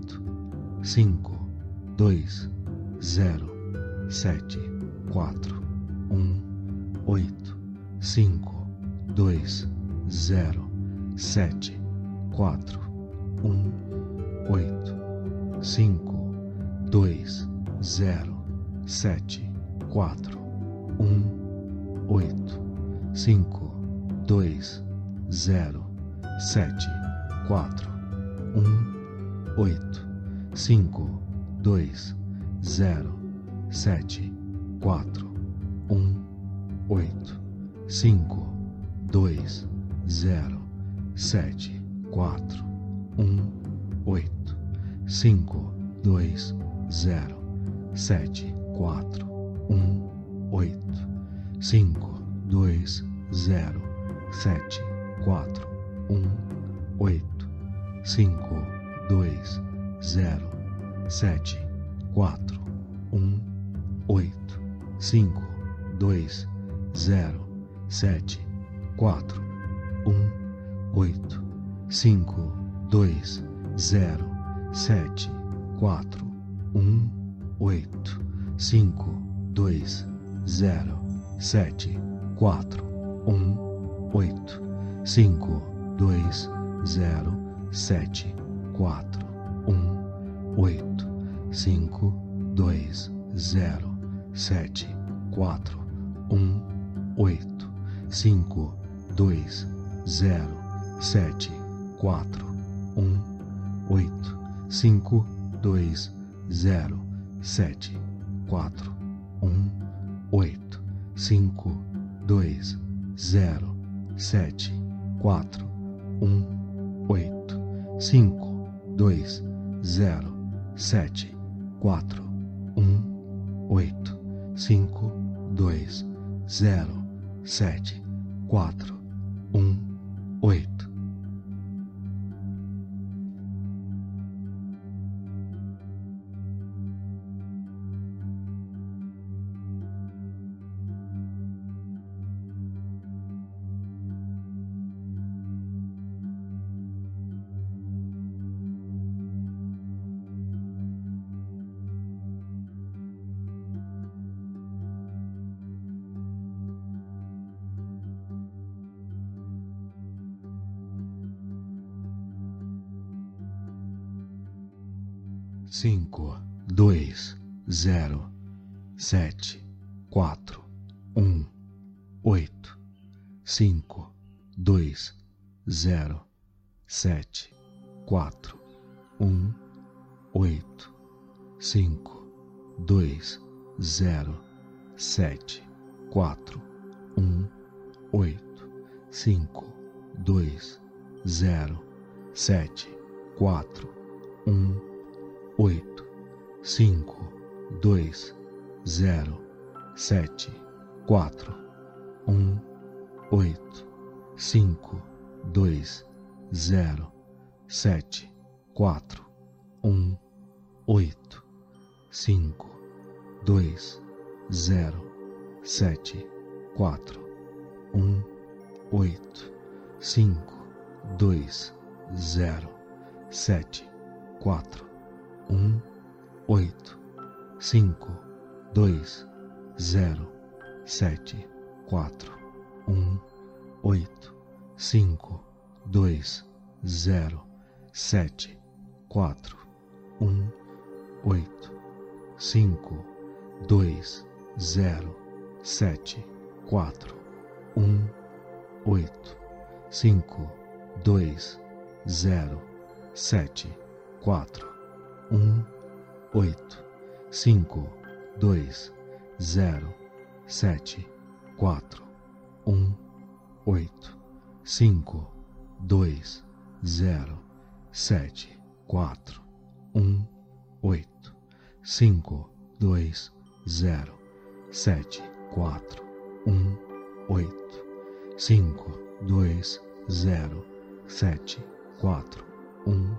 oito, cinco, dois, zero, sete, quatro, um, oito, cinco, dois, zero, sete, quatro, um, oito, cinco, dois, zero, sete, quatro, um, oito, cinco, dois, zero, sete, quatro, um, oito, cinco, dois, zero, sete, quatro, um, oito, cinco, dois, zero, sete, quatro, um, oito, cinco, dois, zero, sete, quatro, um, oito, cinco, dois, zero, sete, quatro, um, oito, cinco, dois, zero, sete, quatro, um, oito, cinco, dois, zero, sete, quatro, um, oito, cinco, dois, zero, sete, quatro, um, oito, cinco, dois, zero, sete, quatro, um, oito, cinco, dois, zero, sete, quatro, um, oito, cinco, dois, zero, sete, quatro, um, oito, cinco, dois, zero, sete, quatro, um, oito, cinco, dois, zero, sete, quatro, um, oito, cinco, dois, zero, sete, quatro, um, oito, cinco, dois, zero, sete, quatro, um, oito, cinco, dois, zero, sete, quatro, um, oito. Dois, zero, sete, quatro, um, oito, cinco, dois, zero, sete, quatro, um, oito, cinco, dois, zero, sete, quatro, um, oito, cinco, dois, zero, sete, quatro, um, oito, cinco, dois, zero, sete, quatro, um, oito, cinco, dois, zero, sete, quatro, um, oito, cinco, dois, zero, sete, quatro, um, oito, cinco, dois, zero, sete, quatro, um, oito, cinco, dois, zero, sete, quatro, um, oito, cinco, dois, zero, sete, quatro, um, oito, cinco, dois, zero, sete, quatro, um, oito, cinco, dois, zero, sete, quatro, um, oito, cinco, dois, zero, sete, quatro, um, oito, cinco, dois, zero, sete, quatro, um, oito, cinco, dois, zero, sete, quatro, um, oito, cinco, dois, zero, sete, quatro, um,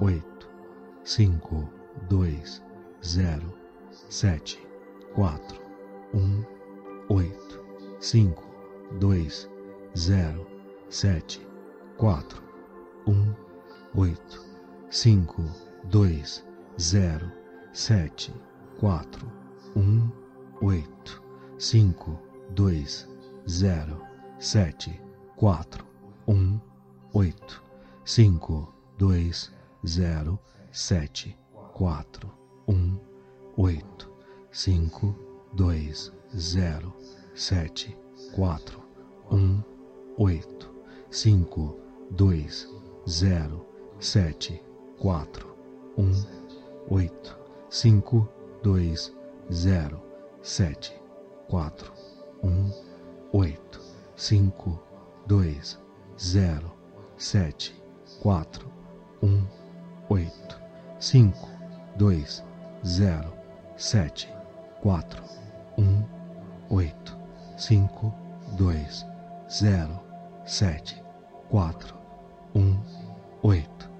oito, cinco, dois, zero, sete, quatro, um, oito, cinco, dois, zero, sete, quatro, um, oito, cinco, dois, zero, sete, quatro, um, oito, cinco, dois, zero, sete, quatro, um, oito, cinco, dois, zero, sete, quatro, um, oito, cinco, dois, zero, sete, quatro, um, oito, cinco, dois, zero, sete, quatro, um, oito, cinco, dois, zero, sete, quatro, um, oito, cinco, dois, zero, sete, quatro, um, oito, cinco, dois, 2, 0, 7, 4, 1, 8, 5, 2, 0, 7, 4, 1, 8.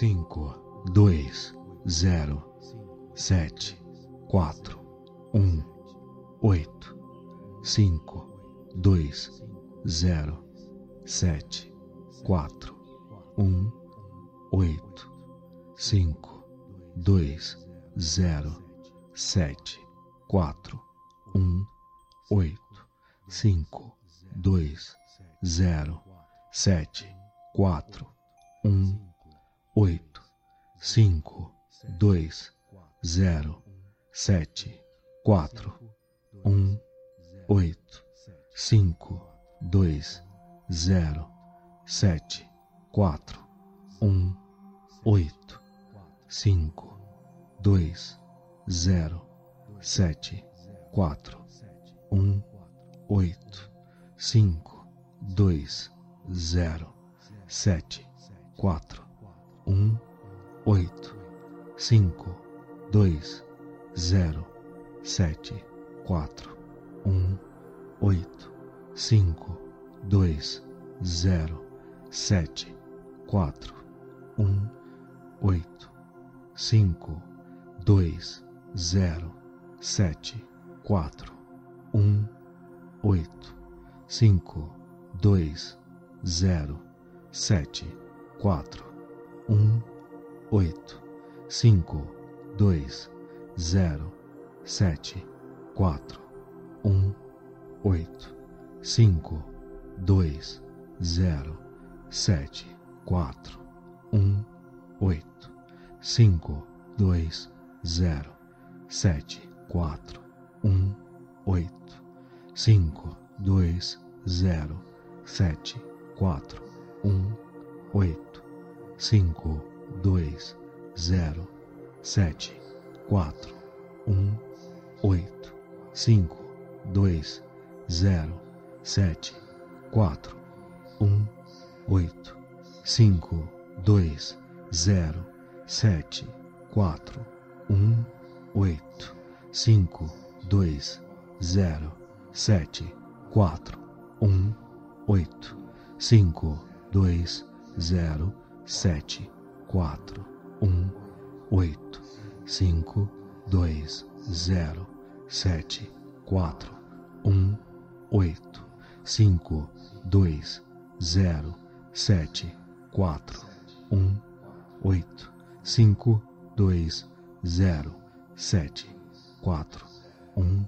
Cinco, dois, zero, sete, quatro, um, oito, cinco, dois, zero, sete, quatro, um, oito, cinco, dois, zero, sete, quatro, um, oito, cinco, dois, zero, sete, quatro, um oito, cinco, dois, zero, sete, quatro, um, oito, cinco, dois, zero, sete, quatro, um, oito, cinco, dois, zero, sete, quatro, um, oito, cinco, dois, zero, sete, quatro um, oito, cinco, dois, zero, sete, quatro, um, oito, cinco, dois, zero, sete, quatro, um, oito, cinco, dois, zero, sete, quatro, um, oito, cinco, dois, zero, sete, quatro um, oito, cinco, dois, zero, sete, quatro, um, oito, cinco, dois, zero, sete, quatro, um, oito, cinco, dois, zero, sete, quatro, um, oito, cinco, dois, zero, sete, quatro, um, oito cinco, dois, zero, sete, quatro, um, oito, cinco, dois, zero, sete, quatro, um, oito, cinco, dois, zero, sete, quatro, um, oito, cinco, dois, zero, sete, quatro, um, oito, cinco, dois, zero, sete, quatro, um, oito, cinco, dois, zero, sete, quatro, um, oito, cinco, dois, zero, sete, quatro, um, oito, cinco, dois, zero, sete, quatro, um,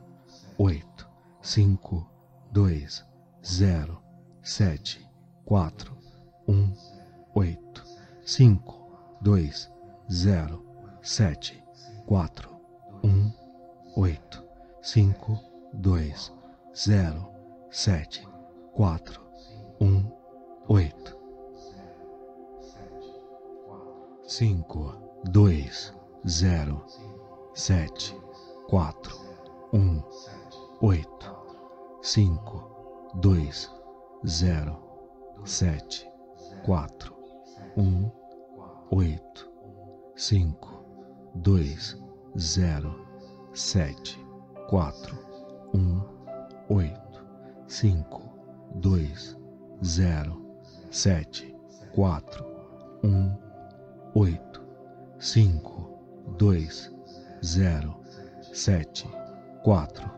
oito, cinco, dois, zero, sete, quatro, um, oito 5, 2, 0, 7, 4, 1, 8, 5, 2, 0, 7, 4, 1, 8. 5, 2, 0, 7, 4, 1, 8, 5, 2, 0, 7, 4, um oito cinco dois zero sete quatro um oito cinco dois zero sete quatro um oito cinco dois zero sete quatro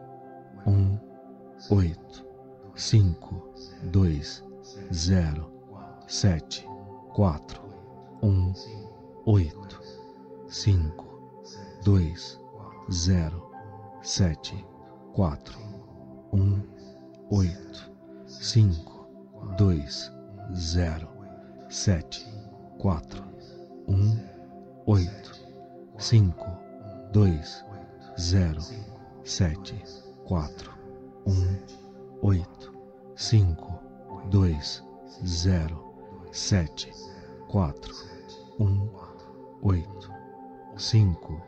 um oito cinco dois zero sete 4, 1, 8, 5, 2, 0, 7, 4, 1, 8, 5, 2, 0, 7, 4, 1, 8, 5, 2, 0, 7, 4, 1, 8, 5, 2, 0, sete quatro um oito cinco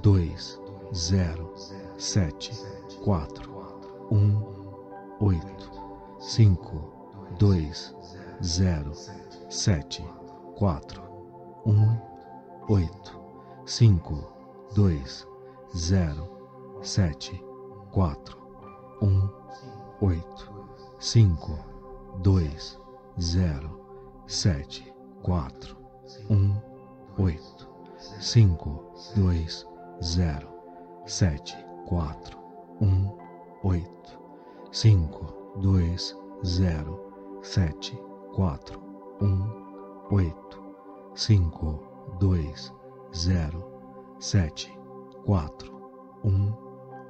dois zero sete quatro um oito cinco dois zero sete quatro um oito cinco dois zero sete quatro um oito cinco dois zero sete quatro um oito cinco dois zero sete quatro um oito cinco dois zero sete quatro um oito cinco dois zero sete quatro um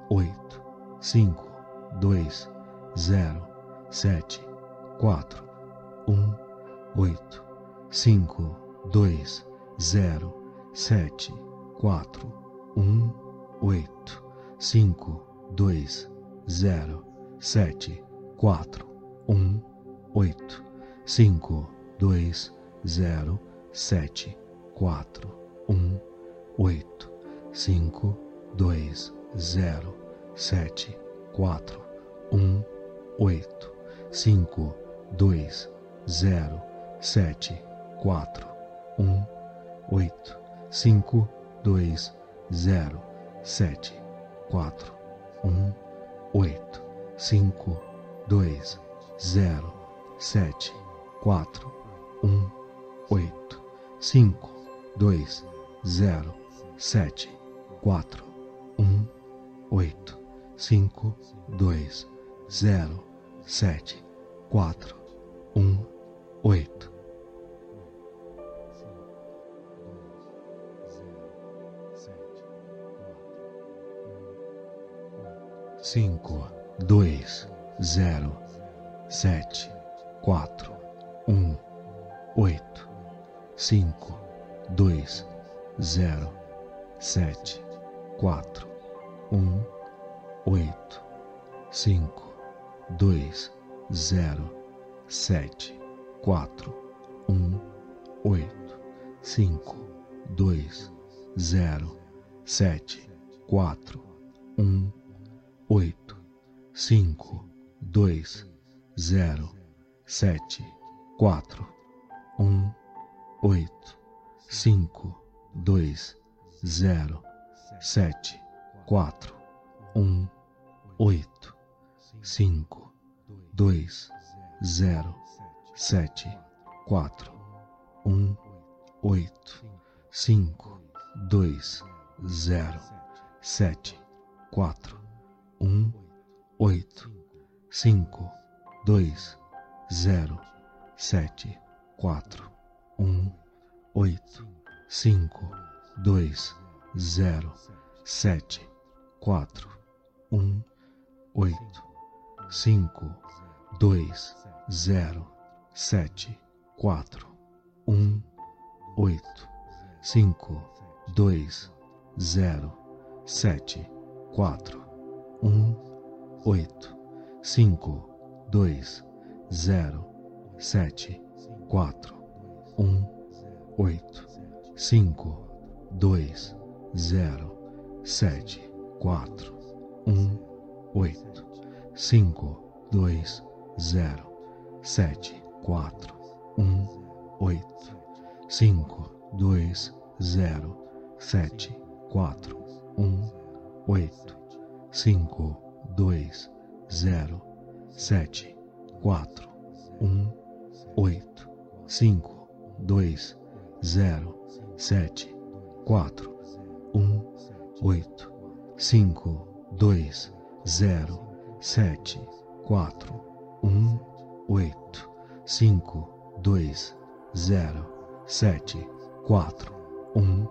oito cinco dois zero sete quatro um 8, 5, 2, 0, 7, 4, 1, 8, 5, 2, 0, 7, 4, 1, 8, 5, 2, 0, 7, 4, 1, 8, 5, 2, 0, 7, 4, 1, 8, 5, 2, 0, 7, 4, 1, 8, 5, 2, 0, 7, 4, 1, 8, 5, 2, 0, 7, 4, 1, 8, 5, 2, 0, 7, 4, 1, 8, 5, 2, 0, 7, 4, 1, oito. Cinco dois zero sete quatro um oito. Cinco dois zero sete quatro um oito. Cinco dois zero sete 4, 1, 8, 5, 2, 0, 7, 4, 1, 8, 5, 2, 0, 7, 4, 1, 8, 5, 2, 0, 7, 4, 1, 8, 5, 2, 0, sete quatro um oito cinco dois zero. Sete quatro um oito cinco dois zero. Sete quatro um oito cinco dois zero. Sete quatro um oito cinco dois zero sete quatro um oito cinco dois zero sete quatro um oito cinco dois zero sete quatro um oito cinco dois zero sete quatro um oito cinco dois zero sete 4, 1, 8, 5, 2, 0, 7, 4, 1, 8, 5, 2, 0, 7, 4, 1, 8, 5, 2, 0, 7, 4, 1, 8, 5, 2, 0, 7, 4, 1, 8. 5, 2, 0, 7, 4, 1,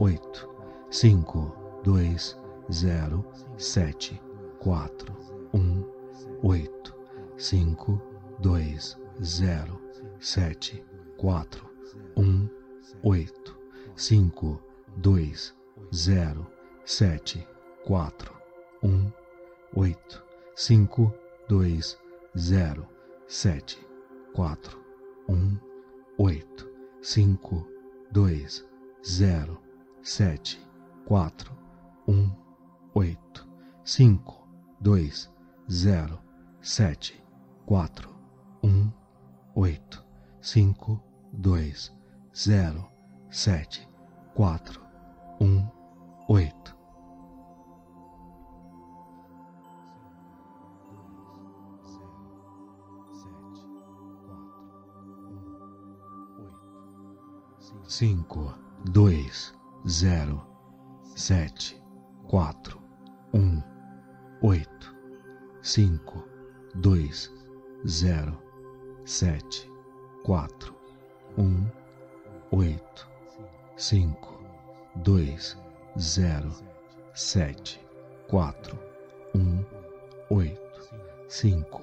8, 5, 2, 0, 7, 4, 1, 8, 5, 2, 0, 7, 4, 1, 8, 5, 2, 0, 7, 4, 1, 8, 5, 2, 0, 7, quatro um oito cinco dois zero sete quatro um oito cinco dois zero sete quatro um oito cinco dois zero sete quatro um oito cinco dois zero sete quatro um oito cinco dois zero sete quatro um oito cinco dois zero sete quatro um oito cinco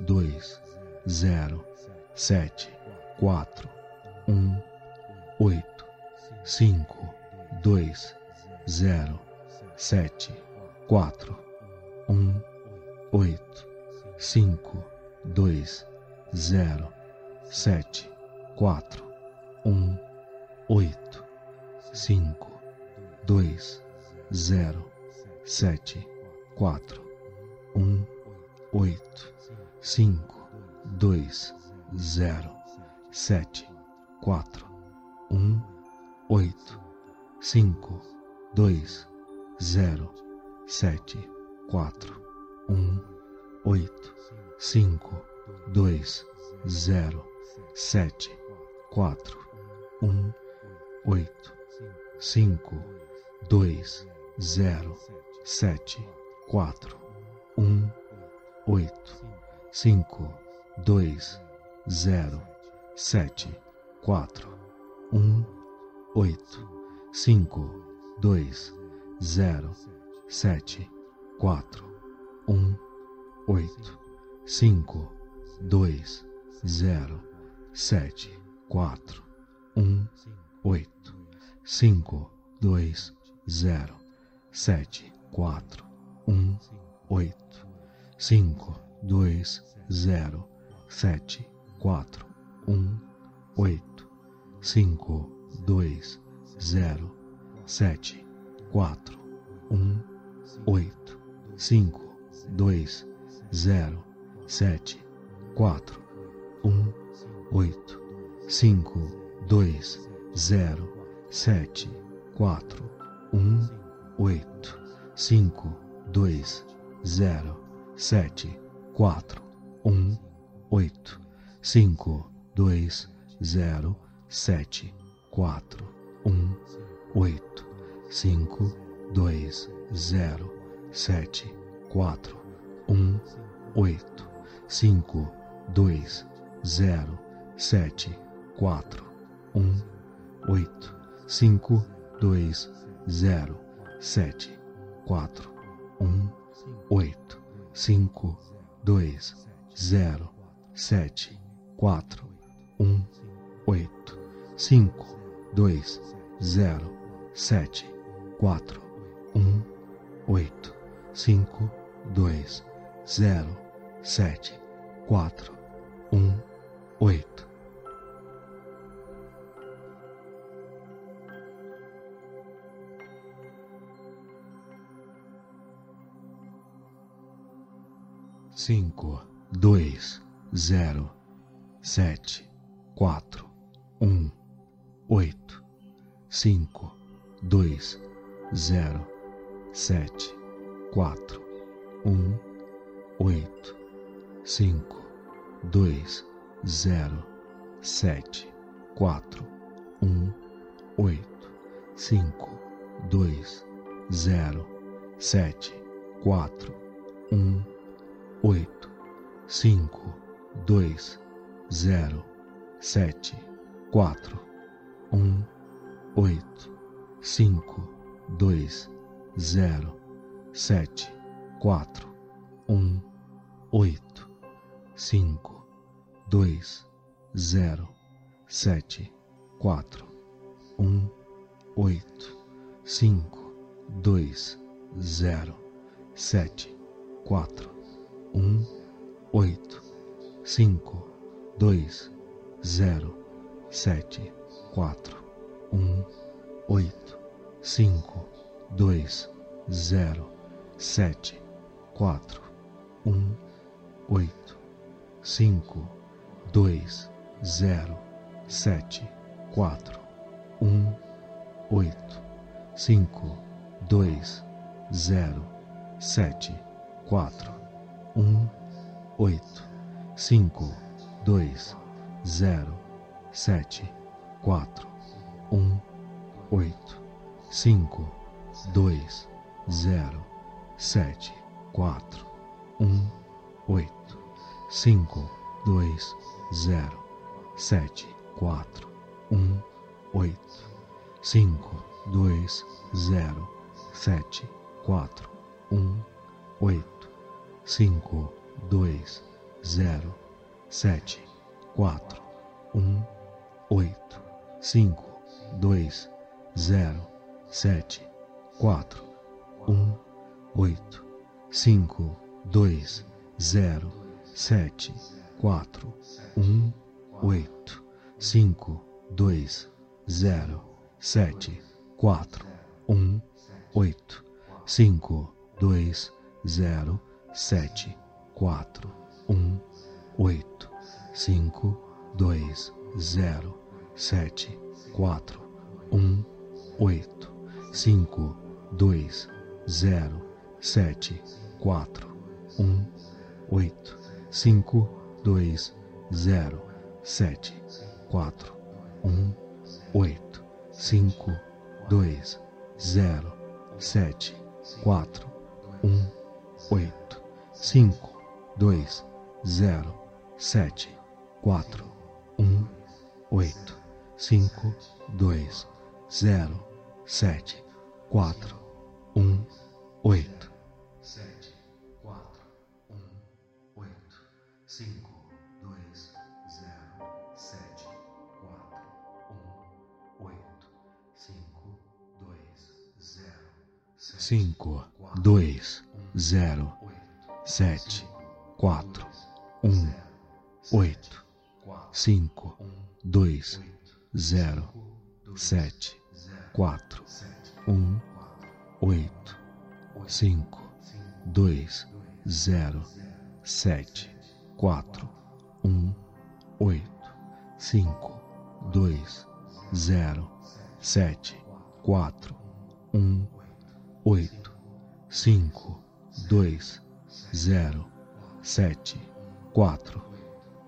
dois zero sete quatro um 8, 5, 2, 0, 7, 4, 1, 8, 5, 2, 0, 7, 4, 1, 8, 5, 2, 0, 7, 4, 1, 8, 5, 2, 0, 7, 4, 1, 8, 5, 2, 0, 7, 4, 1, 8, 5, 2, 0, 7, 4, 1, 8, 5, 2, 0, 7, 4, 1, 8, 5, 2, 0, 7, 4. 1, 8, 5, 2, 0, 7, 4, 1, 8, 5, 2, 0, 7, 4, 1, 8, 5, 2, 0, 7, 4, 1, 8, 5, 2, 0, 7, 4, 1, 8. 5, 2, 0, 7, 4, 1, 8, 5, 2, 0, 7, 4, 1, 8, 5, 2, 0, 7, 4, 1, 8, 5, 2, 0, 7, 4, 1, 8, 5, 2, 0, sete quatro um oito cinco dois zero sete quatro um oito cinco dois zero sete quatro um oito cinco dois zero sete quatro um oito cinco dois zero sete quatro um oito 5, 2, 0, 7, 4, 1, 8, 5, 2, 0, 7, 4, 1, 8. Cinco, dois, zero, sete, quatro, um oito, cinco, dois, zero, sete, quatro, um, oito, cinco, dois, zero, sete, quatro, um, oito, cinco, dois, zero, sete, quatro, um, oito, cinco, dois, zero, sete, quatro, um, oito, cinco, dois, zero, sete, quatro, um, oito, cinco, dois, zero, sete, quatro, um, oito, cinco, dois, zero, sete, quatro, um, oito, cinco, dois, zero, sete, quatro, um, oito, cinco, dois, zero, sete, quatro, um, oito, cinco, dois, zero, sete, quatro, um, oito, cinco, dois, zero, sete, quatro, um, oito, cinco, dois, zero, sete, quatro, um, oito, cinco, dois, zero, sete, quatro, um, oito, cinco, dois, zero, sete, quatro, um, oito, cinco, dois, zero, sete, quatro, um, oito, cinco, dois, zero, sete, quatro, um, oito, cinco, dois, zero, sete, quatro, um, oito, cinco, dois, zero, sete, quatro, um, oito, cinco, dois, zero, sete, quatro, um, oito, cinco, dois, zero, sete, quatro, um, oito, cinco, dois, zero, sete, quatro, um, oito, cinco, dois, zero, sete, quatro, um, oito, cinco, dois, zero, sete, quatro, um, oito, cinco, dois, zero, sete, quatro, um, oito, cinco, dois, zero, sete, quatro, um, oito, cinco, dois, zero, sete, quatro, um, oito, sete, quatro, um, oito, cinco, dois, zero, sete, quatro, um, oito, cinco, dois, zero, cinco, dois, zero, sete, quatro, um, oito, cinco, dois, zero, sete, quatro, um, oito, cinco, dois, zero, sete, quatro, um, oito, cinco, dois, zero, sete, quatro, um, oito, cinco, dois, zero, sete, quatro,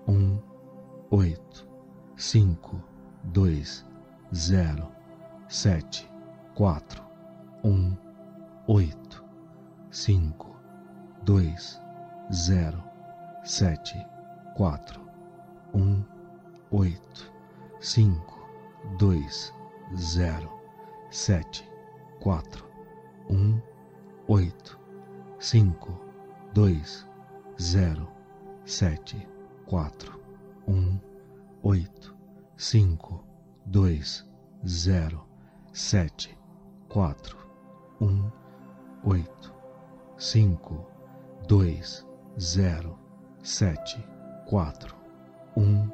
um, oito, cinco, dois, zero, sete, quatro, um, oito, cinco, dois, zero, sete, quatro, um, oito, cinco, dois, zero, sete, quatro, um, oito, cinco, dois, zero, sete, quatro, um, oito, 5, 2, 0, 7, 4, 1, 8, 5, 2, 0, 7, 4, 1,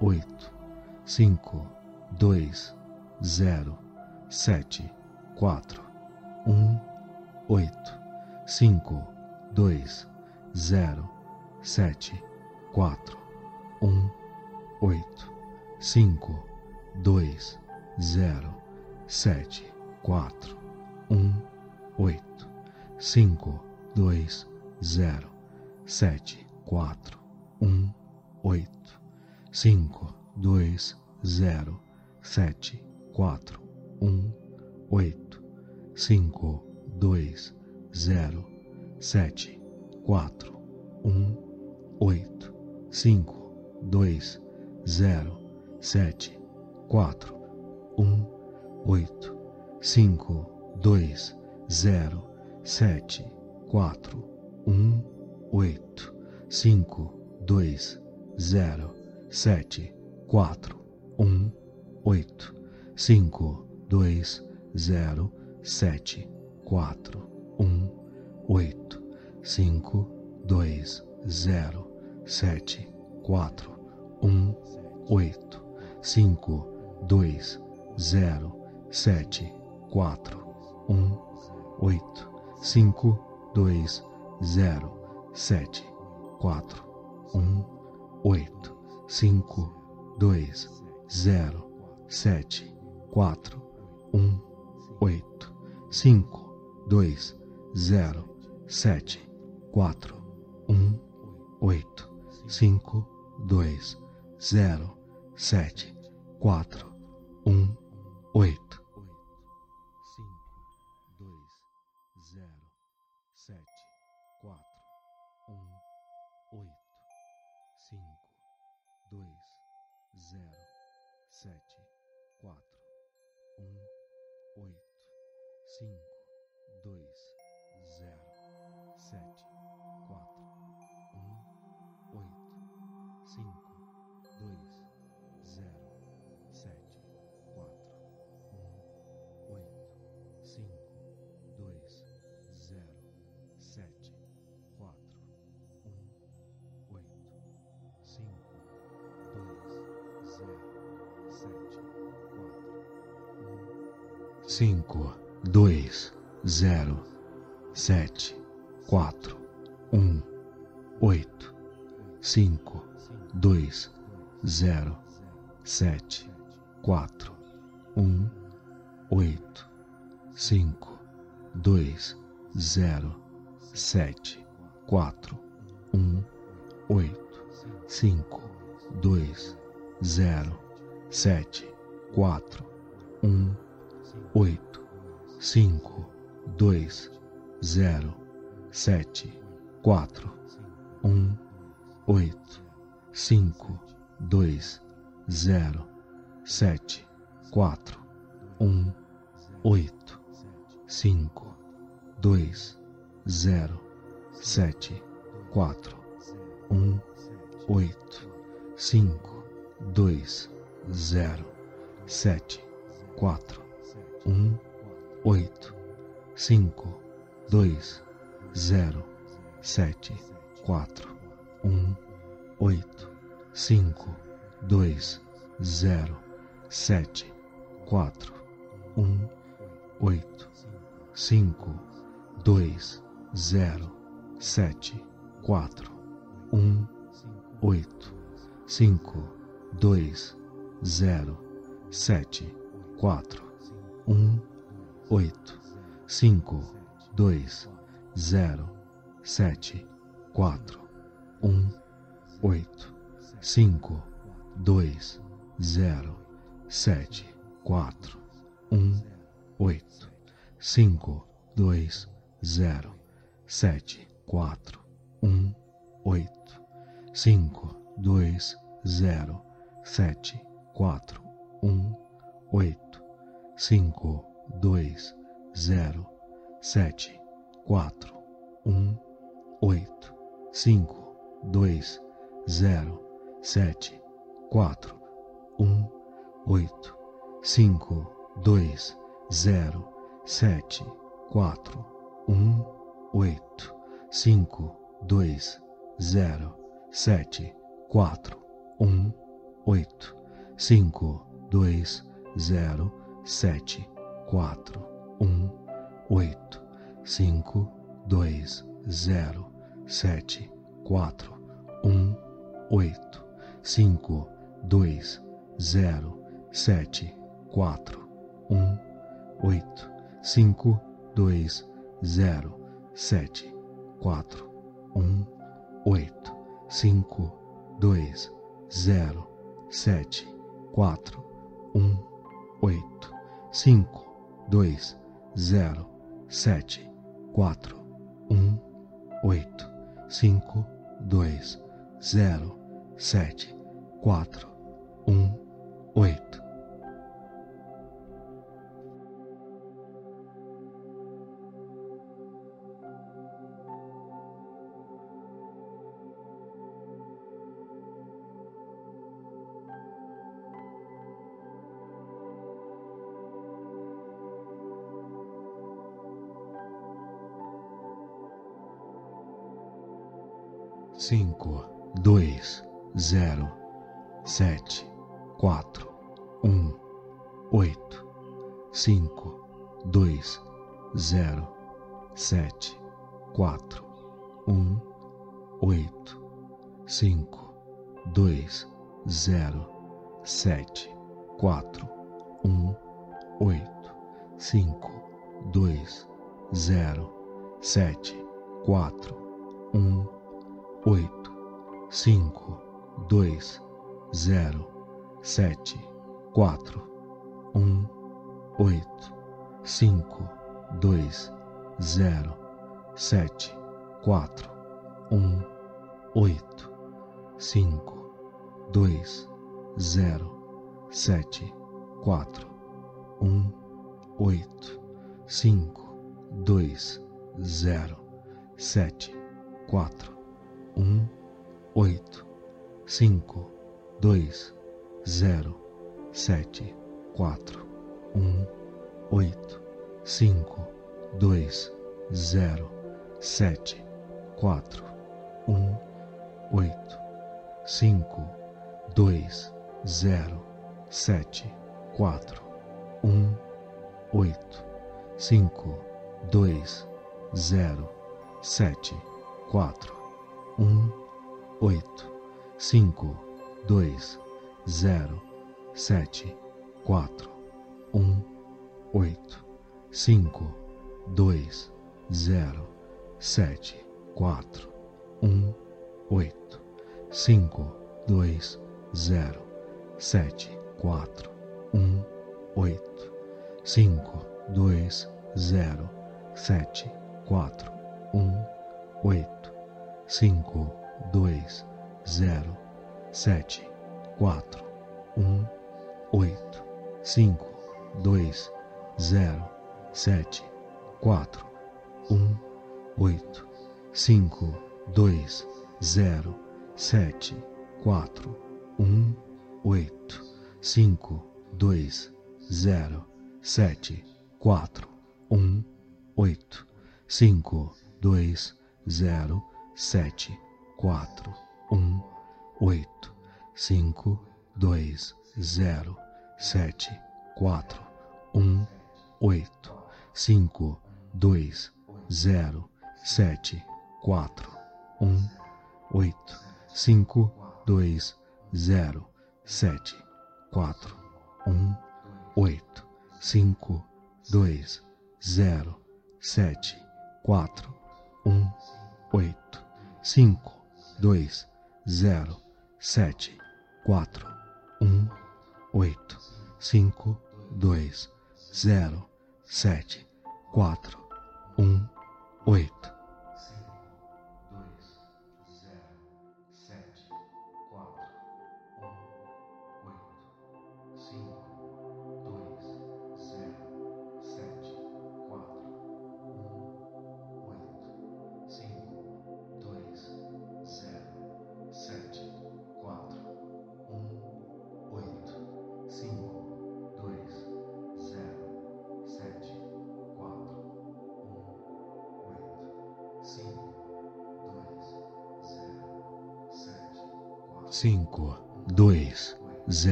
8, 5, 2, 0, 7, 4, 1, 8, 5, 2, 0, 7, 4, 1, 8. 5, 2, 0, 7, 4, 1, 8, 5, 2, 0, 7, 4, 1, 8, 5, 2, 0, 7, 4, 1, 8, 5, 2, 0, 7, 4, 1, 8, 5, 2, 0, sete quatro um oito cinco dois zero sete quatro um oito cinco dois zero sete quatro um oito cinco dois zero sete quatro um oito cinco dois zero sete quatro um oito 5, 2, 0, 7, 4, 1, 8, 5, 2, 0, 7, 4, 1, 8, 5, 2, 0, 7, 4, 1, 8, 5, 2, 0, 7, 4, 1, 8, 5, 2, 0, sete quatro um oito. Cinco dois zero sete quatro um oito. cinco dois zero sete quatro um oito cinco 5, 2, 0, 7, 4, 1, 8, 5, 2, 0, 7, 4, 1, 8, 5, 2, 0, 7, 4, 1, 8, 5, 2, 0, 7, 4, 1, 8. 8, 5, 2, 0, 7, 4, 1, 8, 5, 2, 0, 7, 4, 1, 8, 5, 2, 0, 7, 4, 1, 8, 5, 2, 0, 7, 4, um oito cinco dois zero sete quatro um oito cinco dois zero sete quatro um oito cinco dois zero sete quatro um oito cinco dois zero sete quatro um oito cinco dois zero sete quatro. Um oito cinco dois zero sete quatro. Um oito cinco dois zero sete quatro. Um oito cinco dois zero sete quatro. Um oito 5, 2, 0, 7, 4, 1, 8, 5, 2, 0, 7, 4, 1, 8, 5, 2, 0, 7, 4, 1, 8, 5, 2, 0, 7, 4, 1, 8, 5, 2, 0, sete quatro um oito cinco dois zero sete, quatro, um, oito, cinco, dois, zero, sete, quatro, um, oito, cinco, dois, zero, sete, quatro, um, oito, cinco, dois, zero, sete, quatro, um, oito, cinco, dois, zero, sete, quatro, um, oito, cinco, dois, zero, sete, quatro, um, oito. Cinco, dois, zero, sete, quatro, um, oito, cinco, dois, zero, sete, quatro, um, oito, cinco, dois, zero, sete, quatro, um, oito, cinco, dois, zero, sete, quatro, um, oito, cinco, dois, zero, sete, quatro, um, oito, cinco, dois, zero, sete, quatro, um, oito, cinco, dois, zero, sete, quatro, um, oito, cinco, dois, zero, sete, quatro um, oito, cinco, dois, zero, sete, quatro, um, oito, cinco, dois, zero, sete, quatro, um, oito, cinco, dois, zero, sete, quatro, um, oito, cinco, dois, zero, sete, quatro um, oito, cinco, dois, zero, sete, quatro, um, oito, cinco, dois, zero, sete, quatro, um, oito, cinco, dois, zero, sete, quatro, um, oito, cinco, dois, zero, sete, quatro, um, oito cinco, dois, zero, sete, quatro, um, oito, cinco, dois, zero, sete, quatro, um, oito, cinco, dois, zero, sete, quatro, um, oito, cinco, dois, zero, sete, quatro, um, oito, cinco, dois, zero, sete, quatro, um, oito, cinco, dois, zero, sete, quatro, um, oito, cinco, dois, zero, sete, quatro, um, oito, cinco, dois, zero, sete, quatro, um, oito, cinco, dois, zero, sete, quatro, um, oito 5, 2, 0, 7, 4, 1, 8, 5, 2, 0, 7, 4, 1, 8.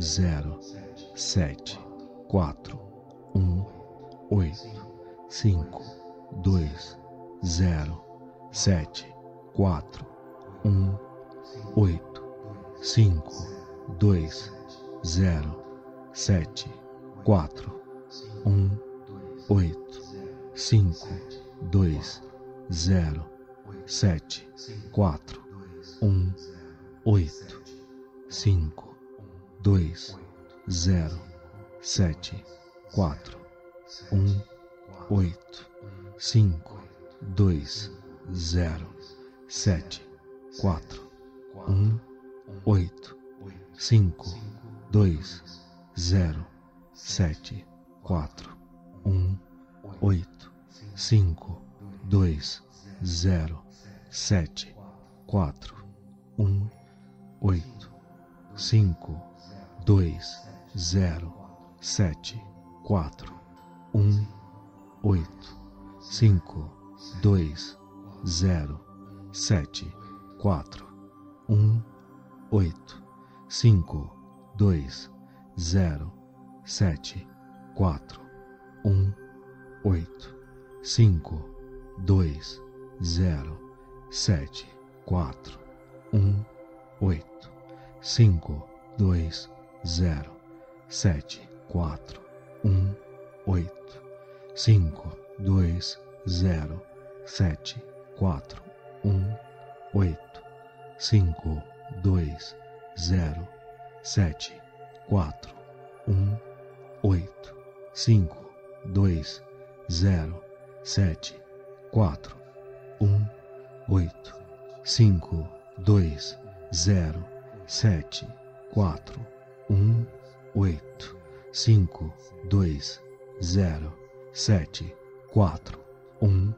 Zero, sete, quatro, um, oito, cinco, dois, zero, sete, quatro, um, oito, cinco, dois, zero, sete, quatro, um, oito, cinco, dois, zero, sete, quatro, um, oito, cinco, dois, zero, sete, quatro, um, oito, cinco, dois, zero, sete, quatro, um, oito, cinco, dois, zero, sete, quatro, um, oito, cinco, dois, zero, sete, quatro, um, oito, cinco, dois, zero, sete, quatro, um, oito, cinco, dois, zero, sete, quatro, um, oito, cinco, dois, zero, sete, quatro, um, oito, cinco, dois, zero, sete, quatro, um, oito, cinco, dois, zero, sete, quatro, um, oito, cinco, dois, zero, sete, quatro, um, oito, cinco, dois, zero, sete, quatro, um, oito, cinco, dois, zero, sete, quatro, um, oito, cinco, dois, zero, sete, quatro, um, oito, cinco, dois, zero, sete, quatro, um,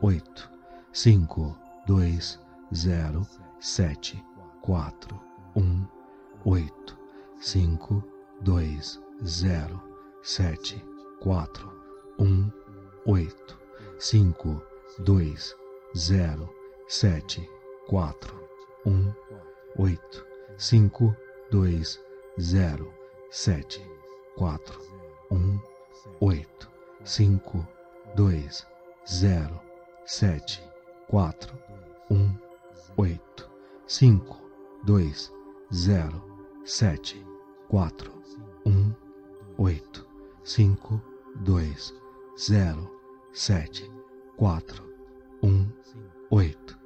oito, cinco, dois, zero, sete, quatro, um, oito, cinco, dois, zero, sete, quatro, um, oito, cinco, dois, zero, sete, quatro, um, oito, cinco, dois, 0, 7, 4, 1, 8, 5, 2, 0, 7, 4, 1, 8, 5, 2, 0, 7, 4, 1, 8, 5, 2, 0, 7, 4, 1, 8,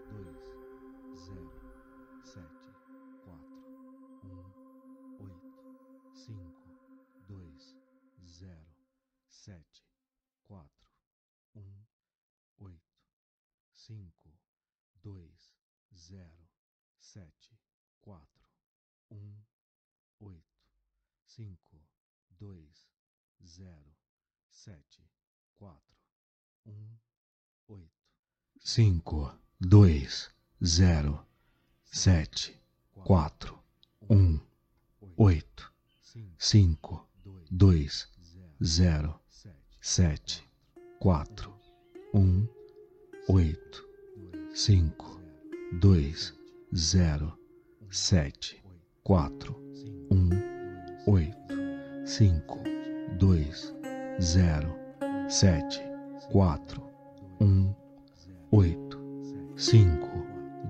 cinco, dois, zero, sete, quatro, um, oito, cinco, dois, zero, sete, quatro, um, oito, cinco, dois, zero, sete, quatro, um, oito, cinco, dois, zero, sete, quatro, um, oito, cinco,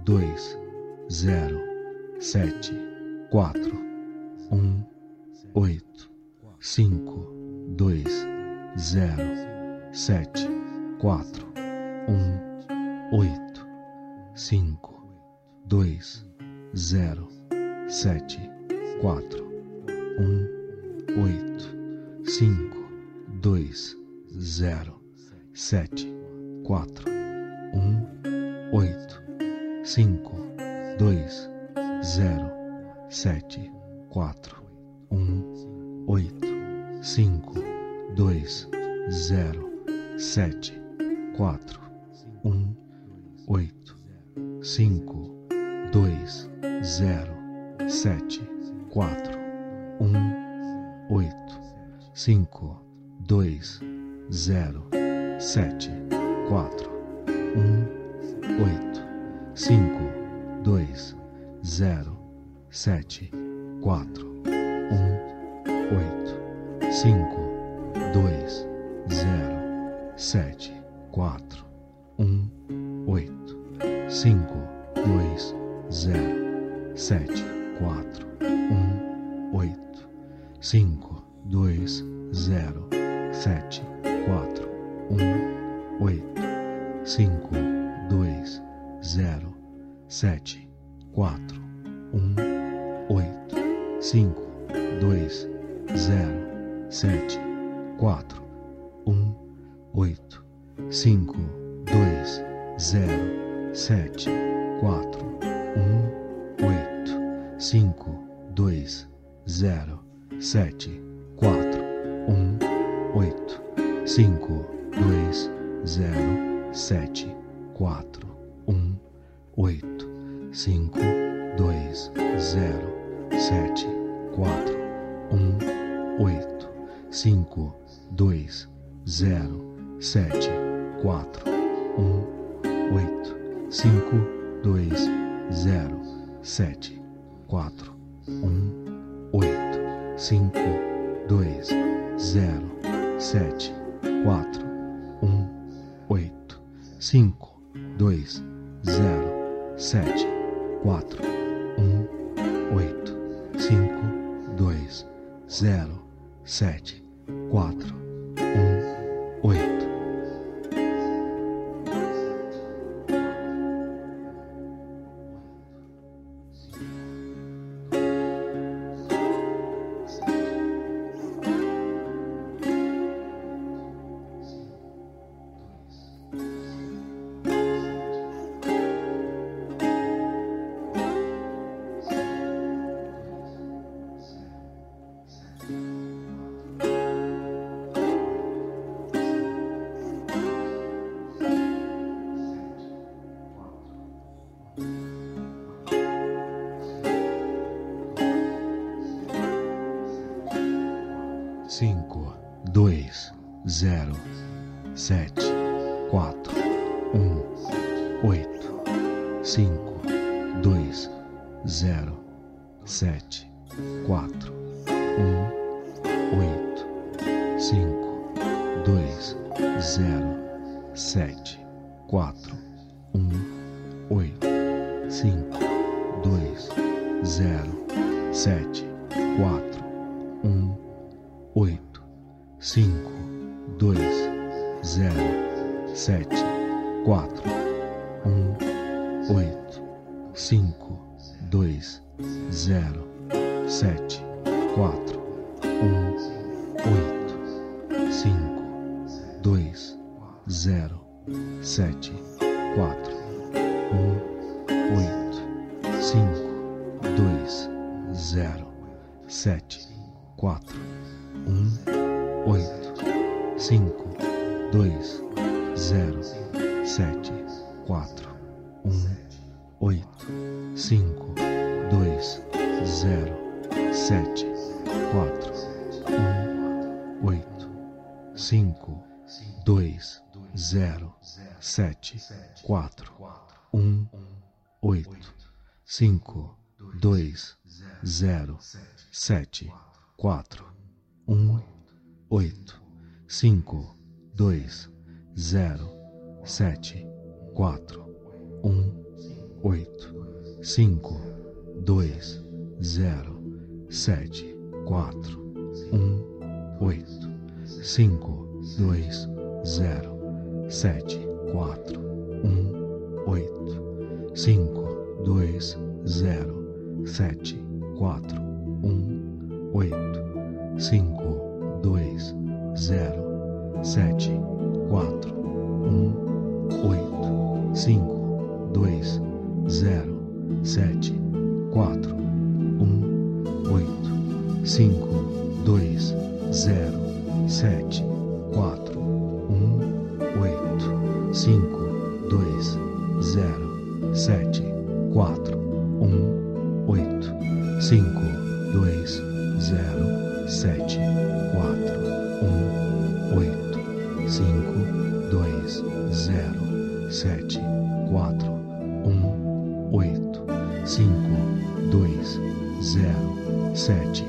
dois, zero, sete, quatro, um, oito, cinco, dois, zero, sete, quatro, um, oito, cinco, dois, zero, sete, quatro, um, oito, cinco, dois, zero, sete, quatro, um, oito, cinco, dois, zero, sete, quatro, um, oito, cinco, dois, zero, sete, quatro, um, oito, cinco, dois, zero, sete, quatro, um, oito, cinco, dois, zero, sete, quatro, um, oito, cinco, dois, zero, sete, quatro, um, oito, cinco, dois, zero, sete, quatro, um, oito, cinco, dois, zero, sete, quatro, um, oito, cinco, dois, zero, sete, quatro, um, oito, cinco, dois, zero, sete, quatro, um, oito, cinco, dois, zero, sete, quatro, um, oito, cinco, dois, zero, sete, quatro, um, oito, cinco, dois, zero, sete, quatro, um, oito, cinco, dois, zero, sete, quatro, um, oito, cinco, dois, zero, sete, quatro, um, oito, cinco, dois, zero, sete, quatro, um, oito, cinco, dois, zero, sete, quatro, um, oito, cinco, dois, zero, sete, quatro, um, oito, 5, 2, 0, 7, 4, 1, 8, 5, 2, 0, 7, 4, cinco, dois, zero, sete, quatro, um, oito, cinco, dois, zero, sete, quatro, um, oito, cinco, dois, zero, sete, quatro, um, oito, cinco, dois, zero, sete, quatro, cinco, dois, zero, sete, quatro, sete, quatro, um, oito, cinco, dois, zero, sete, quatro, um, oito, cinco, dois, zero, sete, quatro, um, oito, cinco, dois, zero, sete, quatro, um, oito, cinco, dois, zero, sete, quatro, um, oito, cinco, dois, zero, sete, quatro, um, oito, cinco, dois, zero, sete, quatro, um, oito, cinco, dois, zero, sete, quatro, um, oito, cinco, dois, zero sete quatro um oito. cinco dois zero sete quatro um oito cinco dois zero sete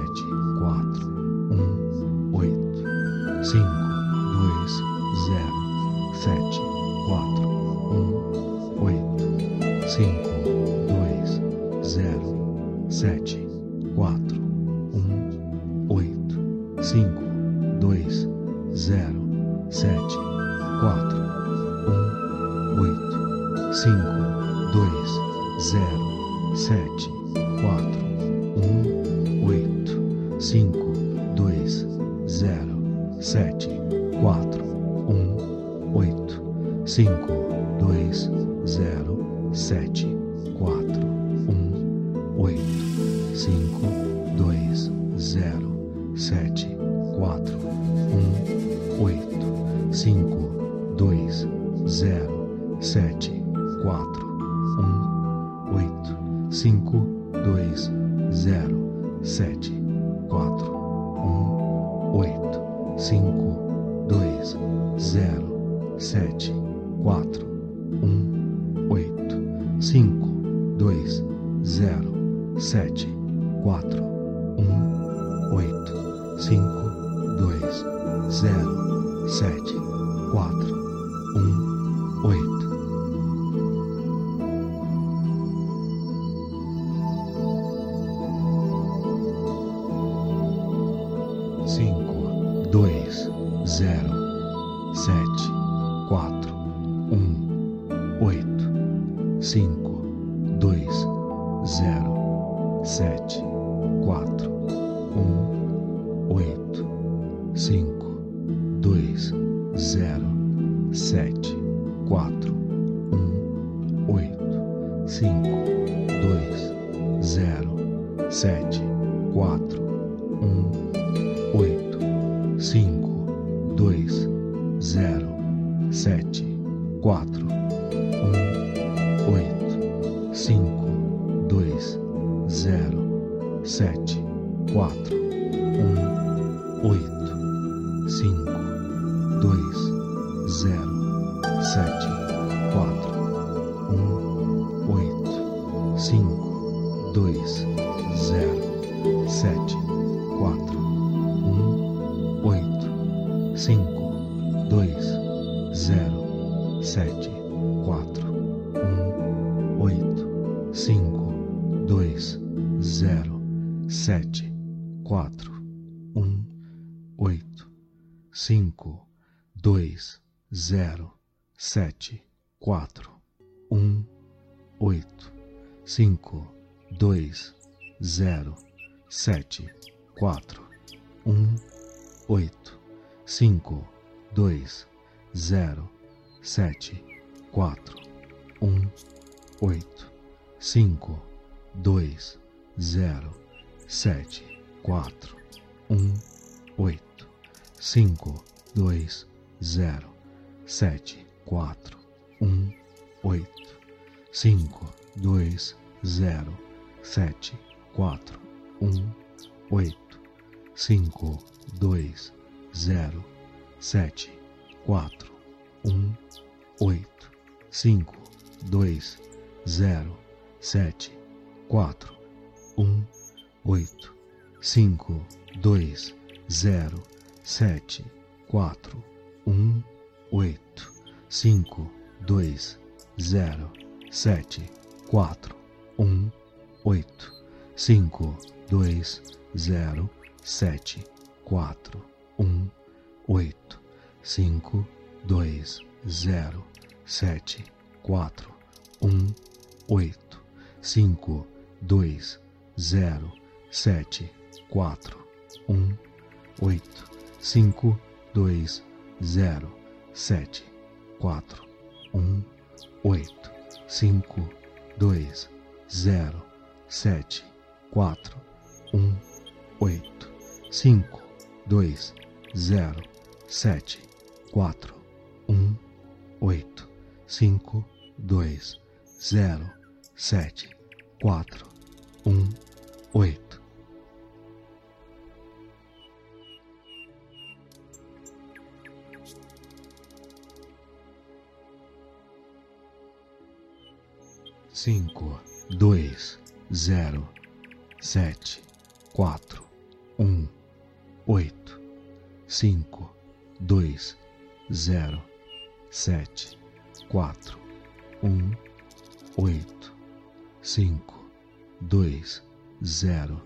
sete, quatro, um, oito, cinco, dois, zero, sete, quatro, um, oito, cinco. Zero sete quatro um oito cinco dois zero sete quatro um oito cinco dois zero sete quatro um oito cinco dois zero sete quatro um oito cinco dois zero sete quatro um oito cinco dois zero sete quatro um oito cinco dois zero sete quatro um oito cinco dois zero sete quatro um oito cinco dois zero sete quatro um oito 5, 2, 0, 7, 4, 1, 8, 5, 2, 0, 7, 4, 1, 8, 5, 2, 0, 7, 4, 1, 8, 5, 2, 0, 7, 4, 1, 8, 5, 2, 0, 7, 4, 1, 8, 5, 2, 0, 7, 4, 1, 8, 5, 2, 0, 7, 4, 1, 8. Cinco, dois, zero, sete quatro um oito cinco dois zero sete quatro um oito cinco dois zero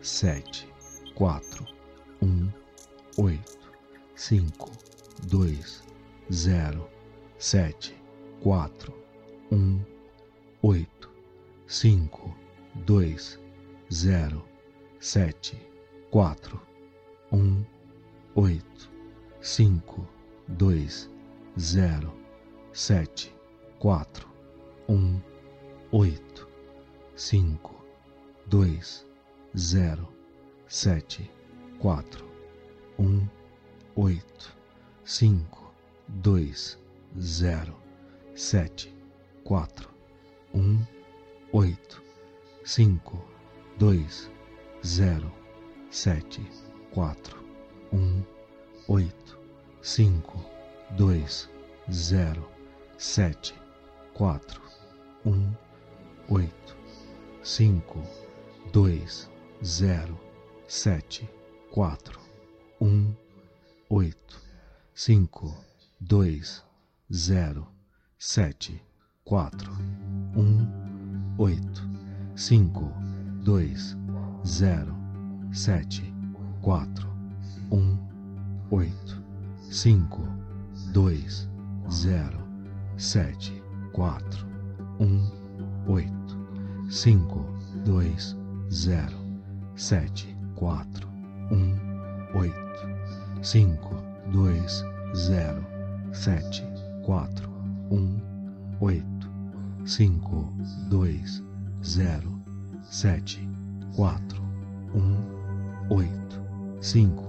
sete quatro um oito cinco dois zero sete quatro um oito cinco dois zero sete quatro um oito cinco dois zero sete quatro um oito cinco dois zero sete quatro um oito cinco dois zero sete quatro um oito cinco dois zero sete quatro um oito cinco dois zero sete quatro um oito cinco dois zero sete quatro um oito cinco dois zero sete quatro um oito cinco dois zero sete quatro um oito cinco dois zero sete quatro um oito cinco dois zero sete quatro um oito cinco dois zero sete quatro um oito cinco dois zero sete quatro um oito cinco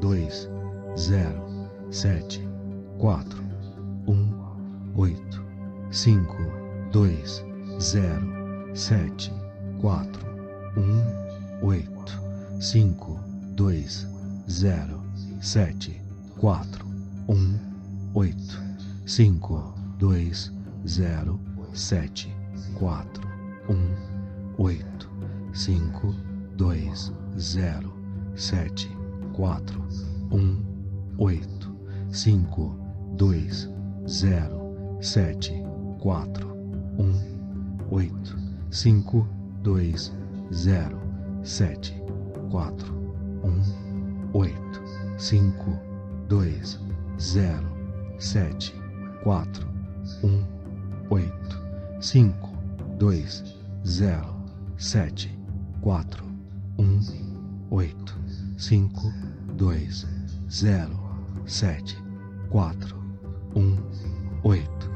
dois zero sete quatro um oito cinco dois zero sete quatro um oito cinco dois zero sete quatro um oito cinco dois zero sete quatro um 8, 5, 2, 0, 7, 4, 1, 8, 5, 2, 0, 7, 4, 1, 8, 5, 2, 0, 7, 4, 1, 8, 5, 2, 0, 7, 4, 1, 8, 5, 2, 0, sete quatro um oito cinco dois zero sete quatro um oito.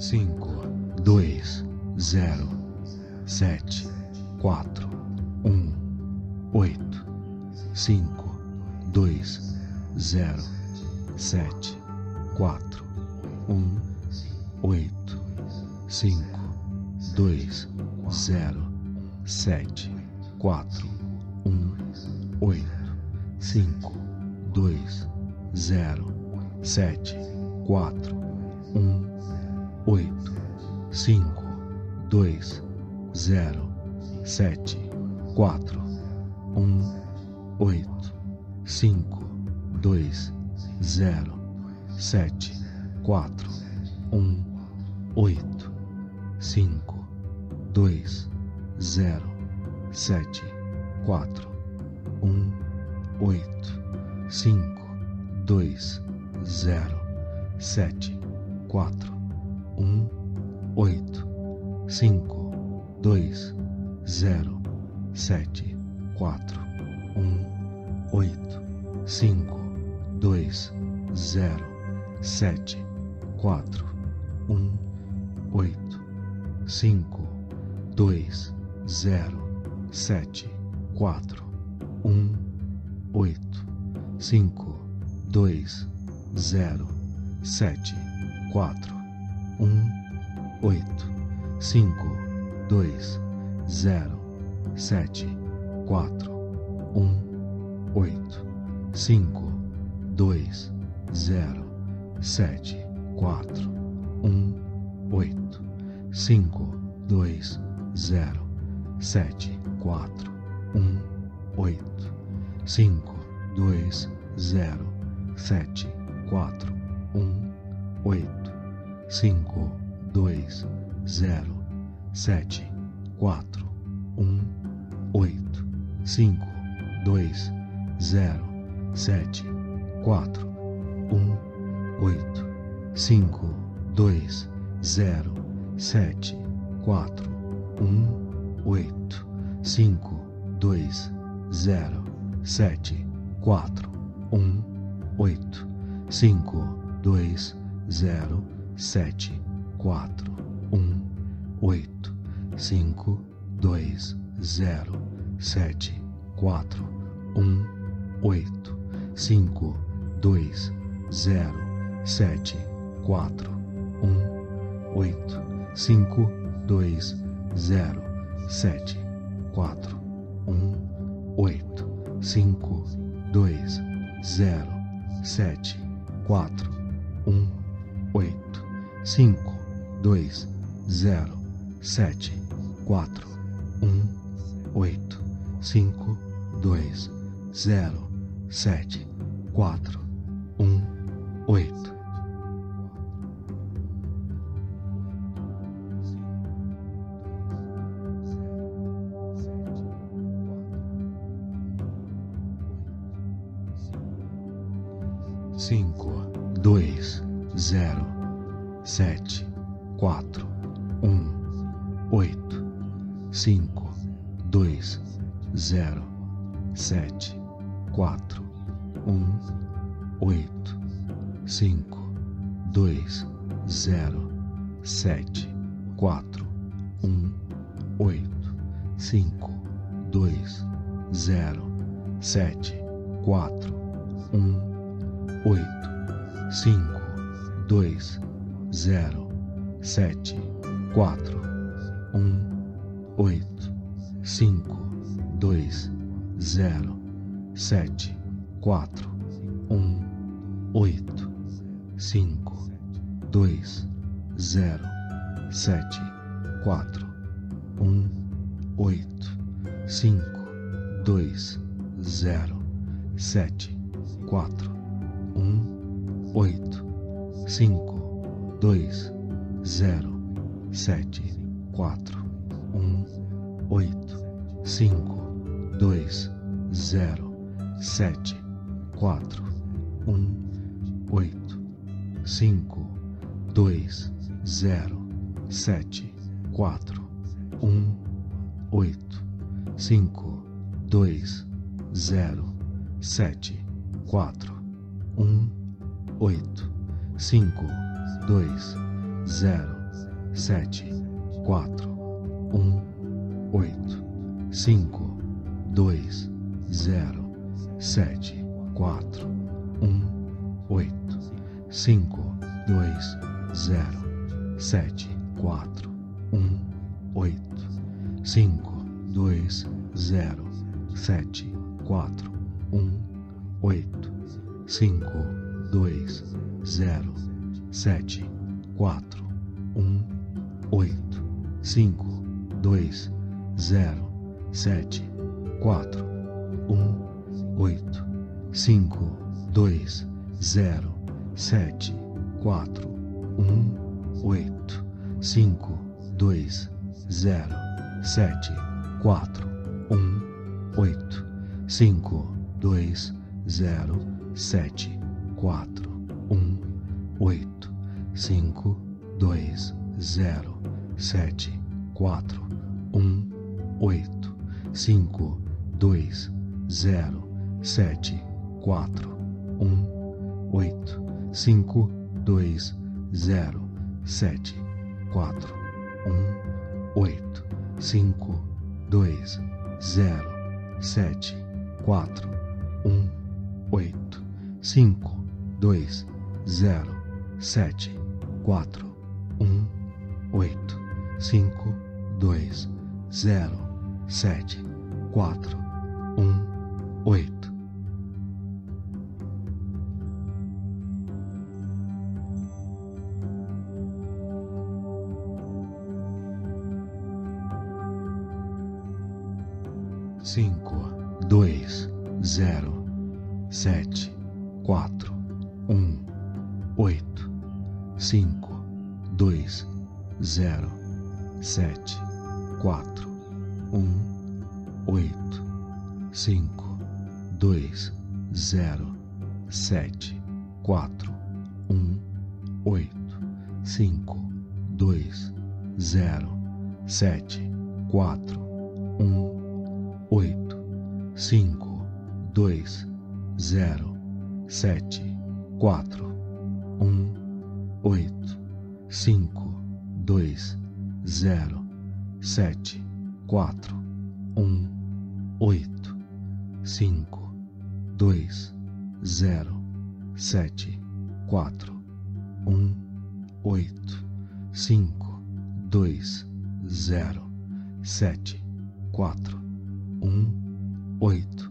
Cinco dois zero sete zero sete quatro um oito cinco dois zero sete quatro um oito cinco dois zero sete quatro um oito cinco dois zero sete quatro um oito cinco dois zero sete quatro um 8 5 2 0 7 4 1 8 5 2 0 7 4 1 8 5 2 0 7 4 1 8 5 2 0 7 4 1 8 5 2 0 sete quatro um oito cinco dois zero sete quatro um oito. Cinco dois zero sete quatro um 8, 5, 2, 0, 7, 4, 1, 8, 5, 2, 0, 7, 4, 1, 8, 5, 2, 0, 7, 4, 1, 8, 5, 2, 0, 7, 4, 1, 8, 5, 2, 0, 7, 4, 1, 8, 5, 2, 0, 7, 4, 1, 8, 5, 2, 0, 7, 4, 1, 8, 5, 2, 0, 7, quatro, um, oito, cinco, dois, zero, sete, quatro, um, oito, cinco, dois, zero, sete, quatro, um, oito, cinco, dois, zero, sete, quatro, um, oito, cinco, dois, zero, sete, quatro, um, oito, cinco, dois, zero, sete, quatro, um, oito, cinco, dois, zero, sete, quatro, um, oito, cinco, dois, zero, sete, quatro, um, oito, cinco, dois, zero, sete, quatro, um, oito, cinco, dois, zero, sete, quatro, um, oito, cinco, dois, zero, sete, quatro, um, oito, cinco, dois, zero, sete, quatro, um, oito, cinco, dois, zero, sete, quatro, um, oito, cinco, dois, zero, sete, quatro, um, oito, cinco, dois, zero, sete, quatro, um, oito, cinco, dois, zero, sete, quatro, um, oito, cinco, dois, zero, sete, quatro, um, oito, cinco, dois, zero, sete, quatro, um, oito, cinco, dois, zero, sete, quatro, um, oito. Cinco, dois, zero, sete, quatro, um, oito, cinco, dois, zero, sete, quatro, um, oito, cinco, dois, zero, sete, quatro, um, oito, cinco, dois, zero, sete, quatro, um, oito, cinco, dois, zero, sete, quatro, um, oito, cinco, dois, zero, sete, quatro, um, oito, cinco, dois, zero, sete, quatro, um, oito, cinco, dois, zero, sete, quatro, um, oito,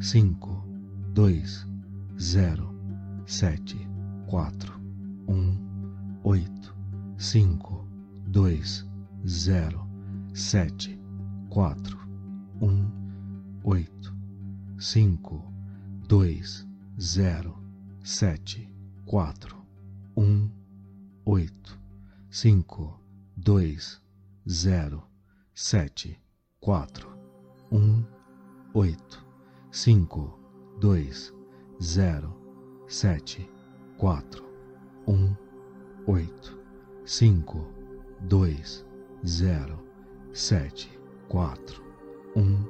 cinco, dois, zero, sete, quatro, um, oito, cinco, dois, zero, sete, quatro, um, oito, cinco, dois, zero, sete, quatro, um, oito, cinco, dois, zero, sete, quatro, um, oito, cinco, dois, zero, sete, quatro, um, oito, cinco, dois, zero, sete, quatro, um,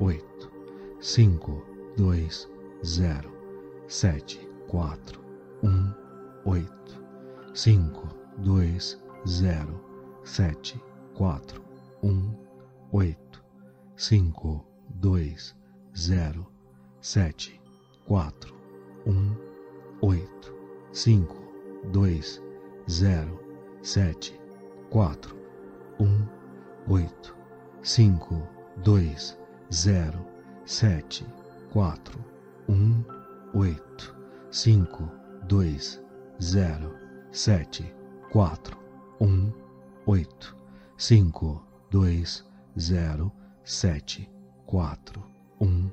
oito, cinco, dois, zero, sete, quatro, um, oito, cinco, dois, zero, sete, quatro, um, oito, cinco, dois, zero, sete, quatro, um, oito, cinco, dois, zero, sete, 4, 1, 8, 5, 2, 0, 7, 4, 1, 8, 5, 2, 0, 7, 4, 1, 8, 5, 2, 0, 7, 4, 1,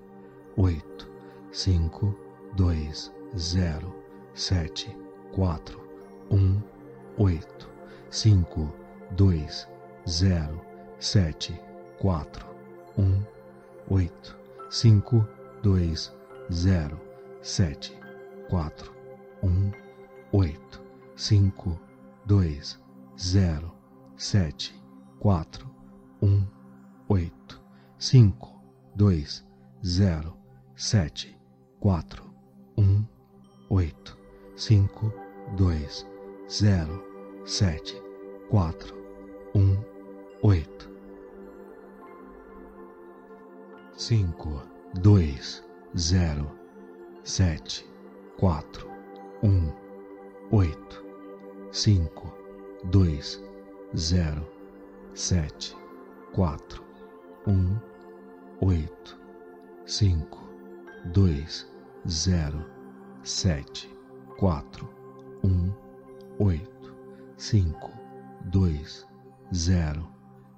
8, 5, 2, 0, 7, 4, 1, 8, 5, 2, 0, 7, 4, 1, 8, 5, 2, 0, 7, 4, 1, 8, 5, 2, 0, 7, 4, 1, 8, 5, 2, 0, 7, 4, 1, 8, 5, 2, 0, 7, 4, um oito. Cinco dois zero sete quatro um oito. Cinco dois zero sete quatro um oito. Cinco dois zero sete quatro um oito. Cinco dois zero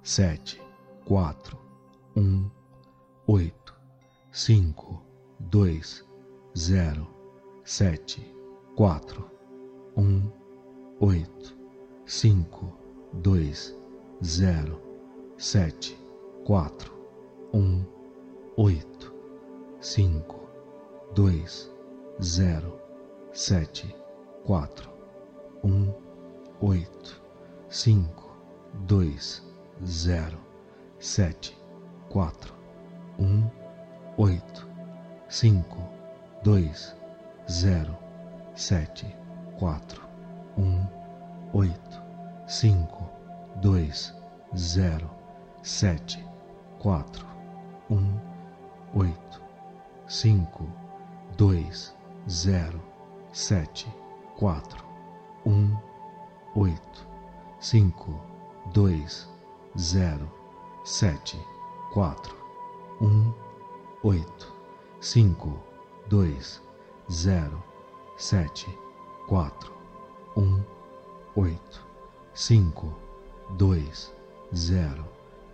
sete quatro um oito cinco dois zero sete quatro um oito cinco dois zero sete quatro um oito cinco dois zero sete quatro um oito cinco dois zero sete quatro um oito cinco dois zero sete quatro um oito cinco dois zero sete quatro um oito cinco dois zero sete quatro um oito cinco dois zero sete quatro um oito cinco dois zero sete quatro um oito cinco dois zero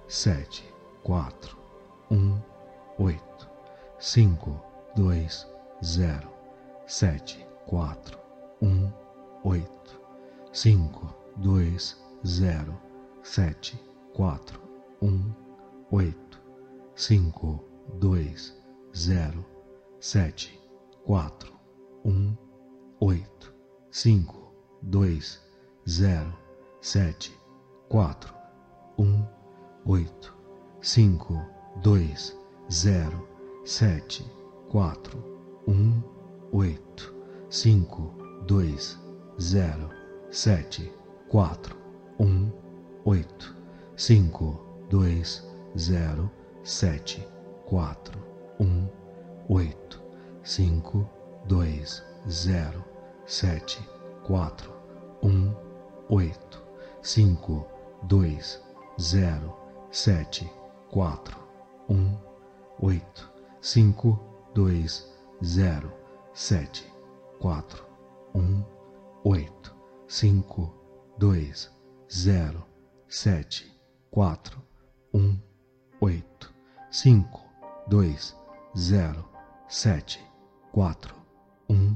sete quatro um oito cinco dois zero sete quatro um oito cinco dois zero sete quatro um oito cinco dois zero sete quatro um oito cinco dois zero sete quatro um oito cinco dois zero sete quatro um oito cinco dois zero sete quatro um 8, 5, 2, 0, 7, 4, 1, 8, 5, 2, 0, 7, 4, 1, 8, 5, 2, 0, 7, 4, 1, 8, 5, 2, 0, 7, 4, 1, 8, 5, 2, 0, sete quatro um oito cinco dois zero sete quatro um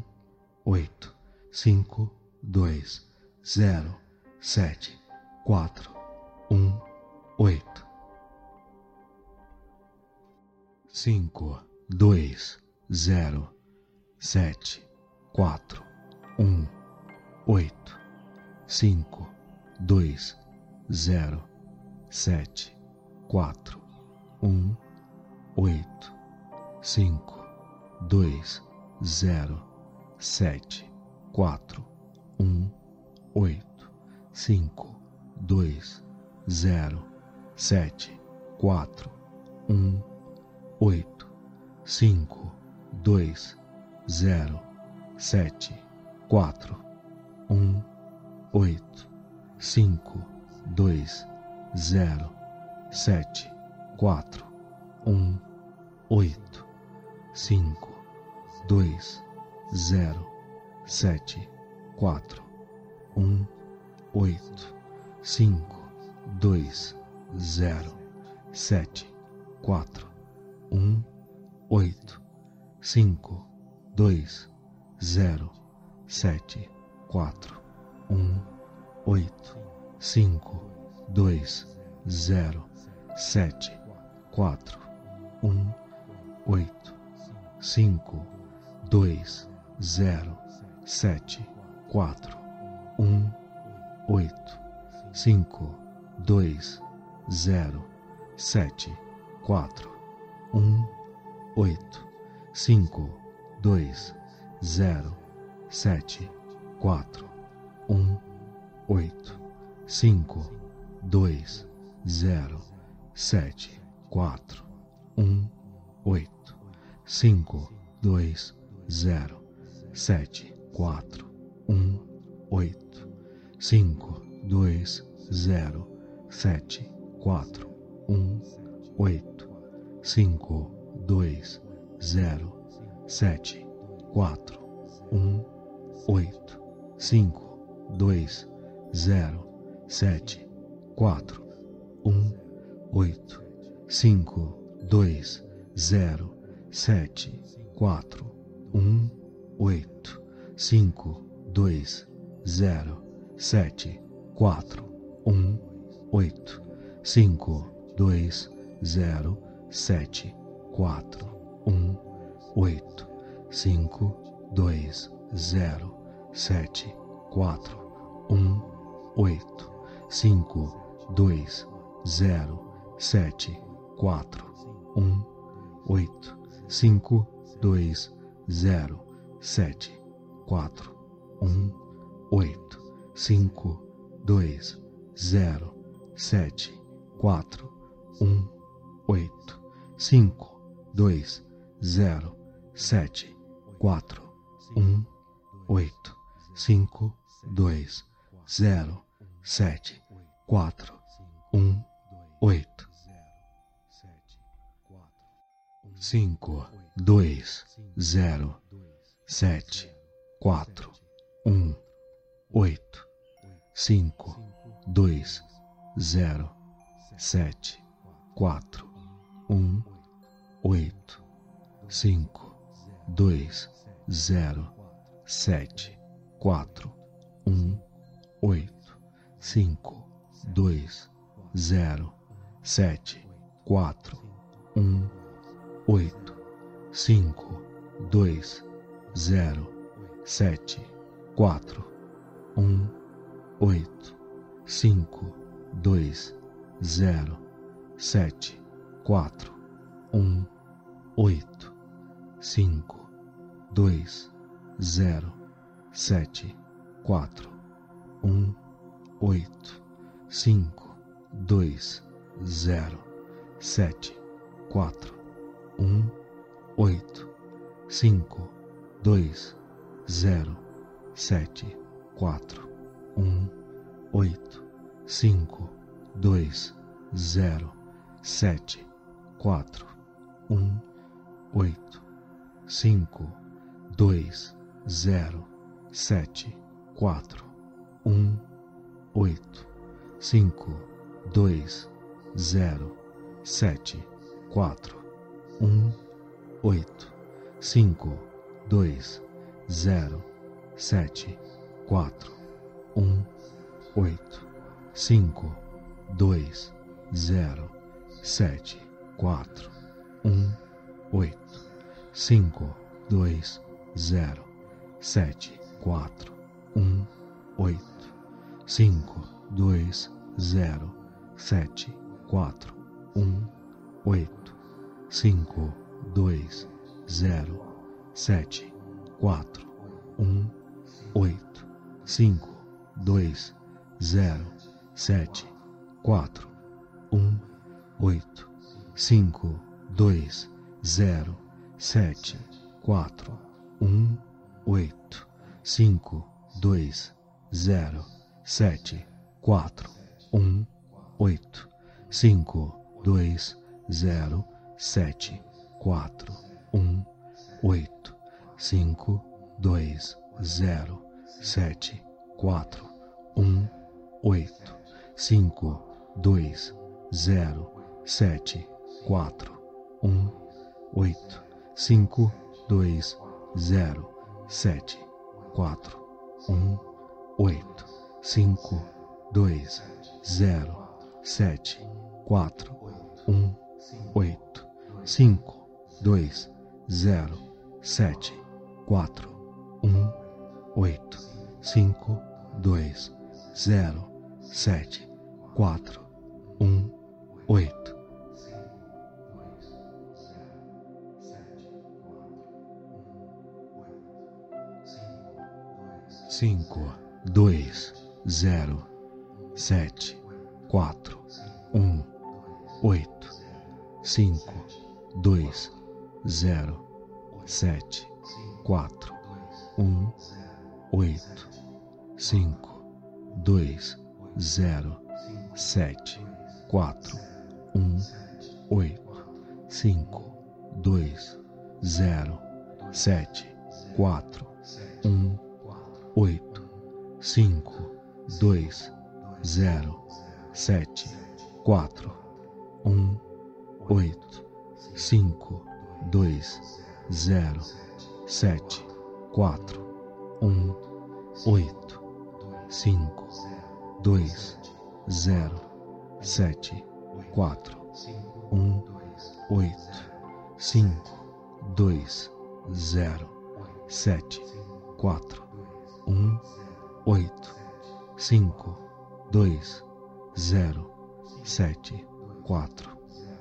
oito cinco dois zero sete quatro um oito. Cinco dois zero sete quatro um oito cinco dois zero sete quatro um oito cinco dois zero sete quatro um oito cinco dois zero sete quatro um oito cinco dois zero sete quatro um oito cinco dois zero sete quatro um oito cinco dois zero sete quatro um oito cinco dois zero sete quatro um oito cinco dois zero sete quatro um oito 5, 2, 0, 7, 4, 1, 8, 5, 2, 0, 7, 4, 1, 8, 5, 2, 0, 7, 4, 1, 8, 5, 2, 0, 7, 4, 1, 8. 5, 2, 0, 7, 4, 1, 8, 5, 2, 0, 7, 4, 1, 8, 5, 2, 0, 7, 4, 1, 8, 5, 2, 0, 7, 4, 1, 8, 5, 2, 0, sete quatro um oito cinco dois zero sete quatro um oito cinco dois zero sete quatro um oito cinco dois zero sete quatro um oito cinco dois zero sete quatro um oito 5, 2, 0, 7, 4, 1, 8, 5, 2, 0, 7, 4, 1, 8, 5, 2, 0, 7, 4, 1, 8, 5, 2, 0, 7, 4, 1, 8, 5, 2, 0, sete quatro um oito. Cinco dois zero sete quatro um oito. Cinco dois zero sete quatro um oito. Cinco dois zero sete quatro um oito 5, 2, 0, 7, 4, 1, 8, 5, 2, 0, 7, 4, 1, 8, 5, 2, 0, 7, 4, 1, 8, 5, 2, 0, 7, 4, 1, 8. 8, 5, 2, 0, 7, 4, 1, 8, 5, 2, 0, 7, 4, 1, 8, 5, 2, 0, 7, 4, 1, 8, 5, 2, 0, 7, 4, 1, 8, 5, 2, 0, 7, 4, 1, 8, 5, 2, 0, 7, 4, 1, 8, 5, 2, 0, 7, 4, 1, 8, 5, 2, 0, 7, 4, 1, 8. 5, 2, 0, 7, 4, 1, 8, 5, 2, 0, 7, 4, 1, 8, 5, 2, 0, 7, 4, 1, 8, 5, 2, 0, 7, 4, 1, 8, 5, 2, 0, sete quatro um oito cinco dois zero sete quatro um oito cinco dois zero sete quatro um oito cinco dois zero sete quatro um oito cinco dois zero sete quatro um oito cinco dois zero sete quatro um oito cinco dois zero sete quatro um oito cinco dois zero sete quatro um oito. Cinco dois zero sete quatro um oito cinco dois zero sete quatro um oito cinco dois zero sete quatro um oito cinco dois zero sete quatro um oito cinco dois zero sete quatro um oito cinco dois zero sete quatro um oito cinco dois zero sete quatro um oito cinco dois zero sete quatro um oito 5, 2, 0, 7, 4,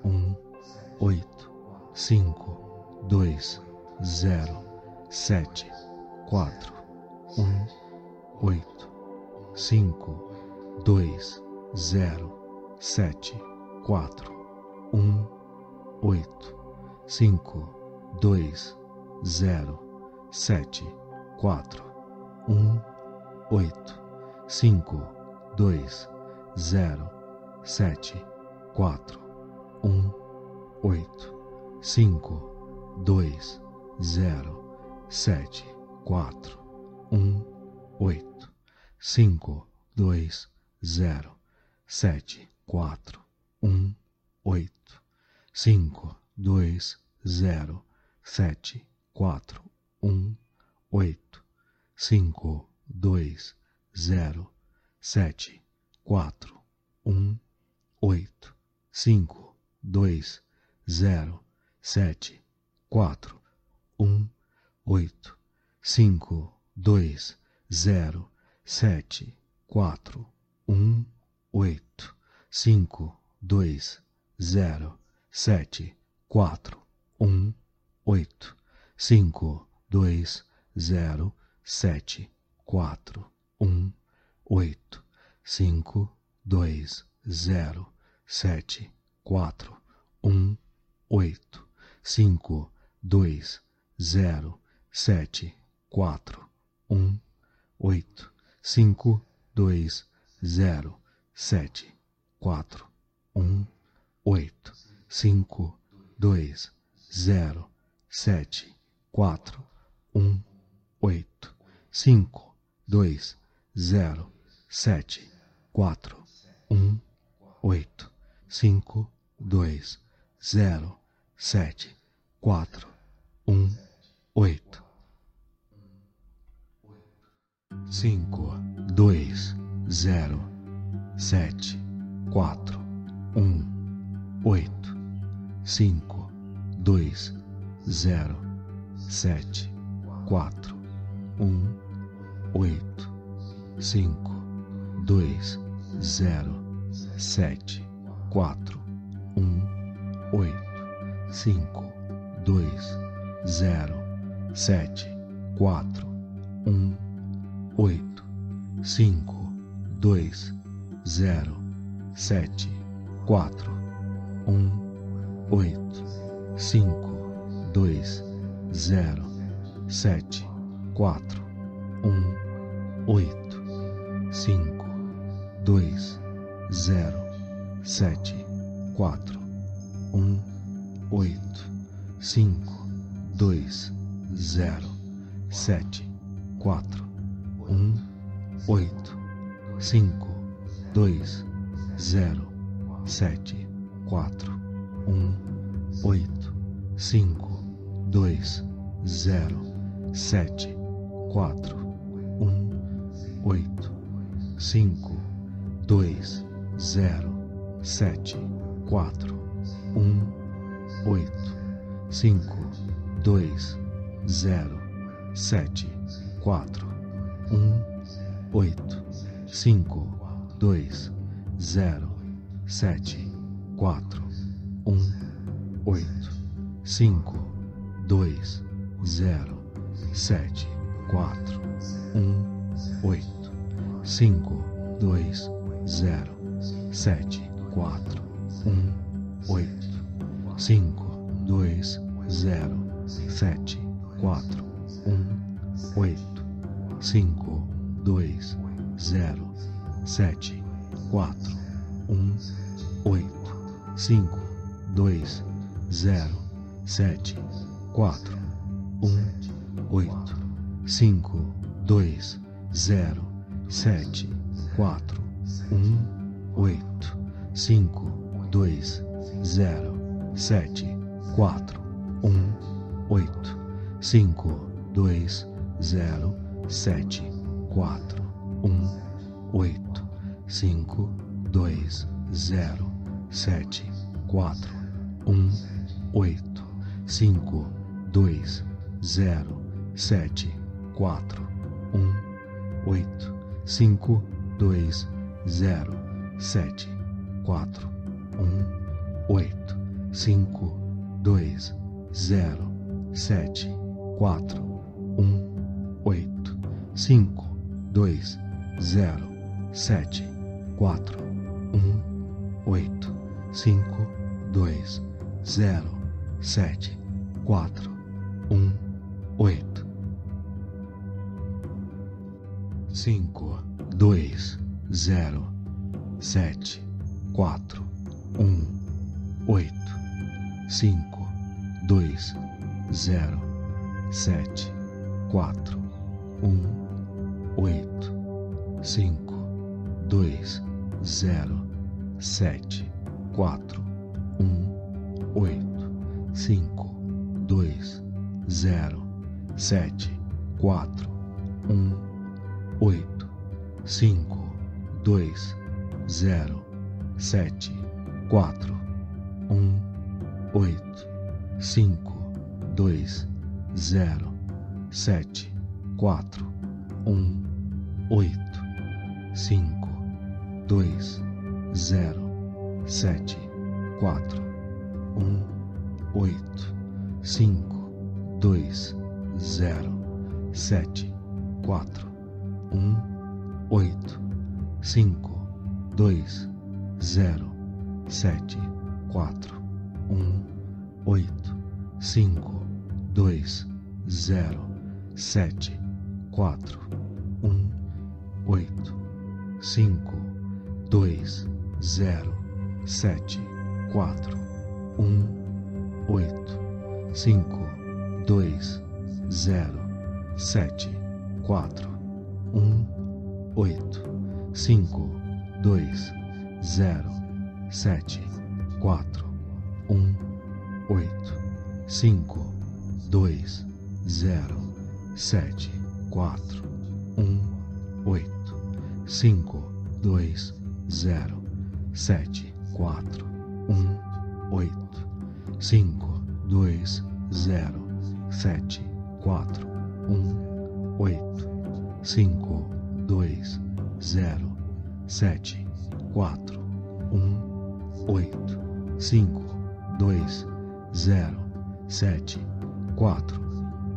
1, 8, 5, 2, 0, 7, 4, 1, 8, 5, 2, 0, 7, 4, 1, 8, 5, 2, 0, 7, 4, 1, 8. 5, 2, 0, 7, 4, 1, 8, 5, 2, 0, 7, 4, 1, 8, 5, 2, 0, 7, 4, 1, 8, 5, 2, 0, 7, 4, 1, 8, 5, 2, 0, zero sete quatro um oito cinco dois zero sete quatro um oito cinco dois zero sete quatro um oito cinco dois zero sete quatro um oito cinco dois zero sete quatro um oito cinco dois zero sete quatro um oito cinco dois zero sete quatro um oito cinco dois zero sete quatro um oito cinco dois zero sete quatro um oito cinco dois zero sete quatro um oito cinco dois zero sete quatro um oito. Cinco dois zero sete quatro um oito. Cinco dois zero sete quatro um oito cinco dois zero sete quatro um oito cinco dois zero sete quatro um oito cinco dois zero sete quatro um oito cinco dois zero sete quatro um oito cinco dois zero sete quatro um oito cinco dois zero sete quatro um oito cinco dois zero sete quatro um oito cinco dois zero sete, quatro, um, oito, cinco, dois, zero, sete, quatro, um, oito, cinco, dois, zero, sete, quatro, um, oito, cinco, dois, zero, sete, quatro, um, oito, cinco, dois, zero, sete, quatro, um, oito, cinco, dois, zero, sete, quatro, um, oito, cinco, dois, zero, sete, quatro, um, oito, cinco, dois, zero, sete, quatro, um, oito, cinco, dois, zero, sete, quatro, um, oito, cinco, dois, zero, sete, quatro, um, oito, cinco, dois, zero, sete, quatro, um, oito, cinco, dois, zero, sete, quatro, um, oito, cinco, dois, zero, sete, quatro, um, oito, cinco, dois, zero, sete, quatro, um, oito, cinco, dois, zero, sete, quatro, um, oito, cinco, dois, zero, sete, quatro, um, oito, cinco, dois, zero, sete, quatro, um, oito, cinco, dois, zero, sete, quatro, um, oito, cinco, dois, zero, sete, quatro, um, oito, cinco, dois, zero, sete, quatro, um, oito, cinco, dois, zero, sete, quatro, um, oito, cinco, dois, zero, sete, quatro, um, oito, cinco, dois, zero, sete, quatro, um, oito, cinco, dois, zero, sete, quatro, um, oito, cinco, dois, zero, sete, quatro, um, oito, cinco, dois, zero, sete, quatro, um, oito, cinco, dois, zero, sete, quatro, um, oito, cinco, dois, zero, sete, quatro, um, oito, cinco, dois, zero, sete, quatro, um, oito, cinco, dois, zero, sete, quatro, um, oito, cinco, dois, zero, sete, quatro, um, oito, cinco, dois, zero, sete, quatro, um, oito, cinco, dois, zero, sete, quatro, um, oito, cinco, dois, zero, sete, quatro, um, oito, cinco, dois, zero, sete, quatro, um, oito, cinco, dois, zero, sete, quatro,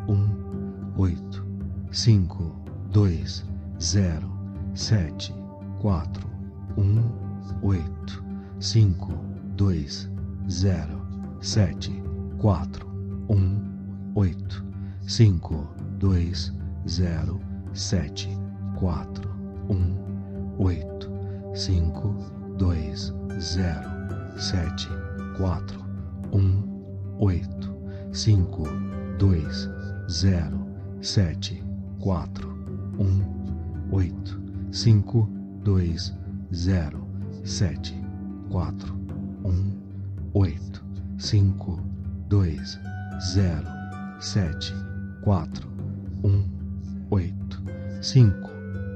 um, oito, cinco, dois, zero, sete, quatro, um, oito, cinco, dois, zero, sete, quatro, um, oito, cinco, dois, zero, sete, quatro, um, oito, cinco, dois, zero, sete, quatro, um, oito, cinco, dois, zero, sete, quatro, um, oito, cinco, dois, zero, sete, quatro, um, oito, cinco, dois, zero, sete, quatro, um, oito, cinco,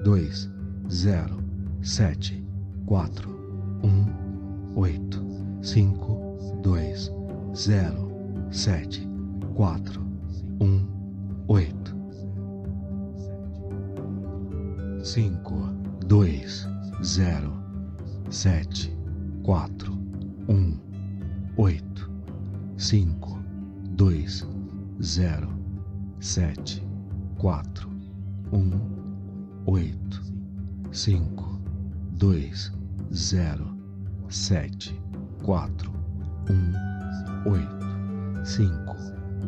dois, zero, sete, quatro, um, oito, cinco, dois, zero, sete, quatro, um, oito, cinco, dois, zero, sete, quatro, um, oito, cinco, dois, zero, sete, quatro, um, oito, cinco, dois, zero, sete, quatro, um, oito, cinco,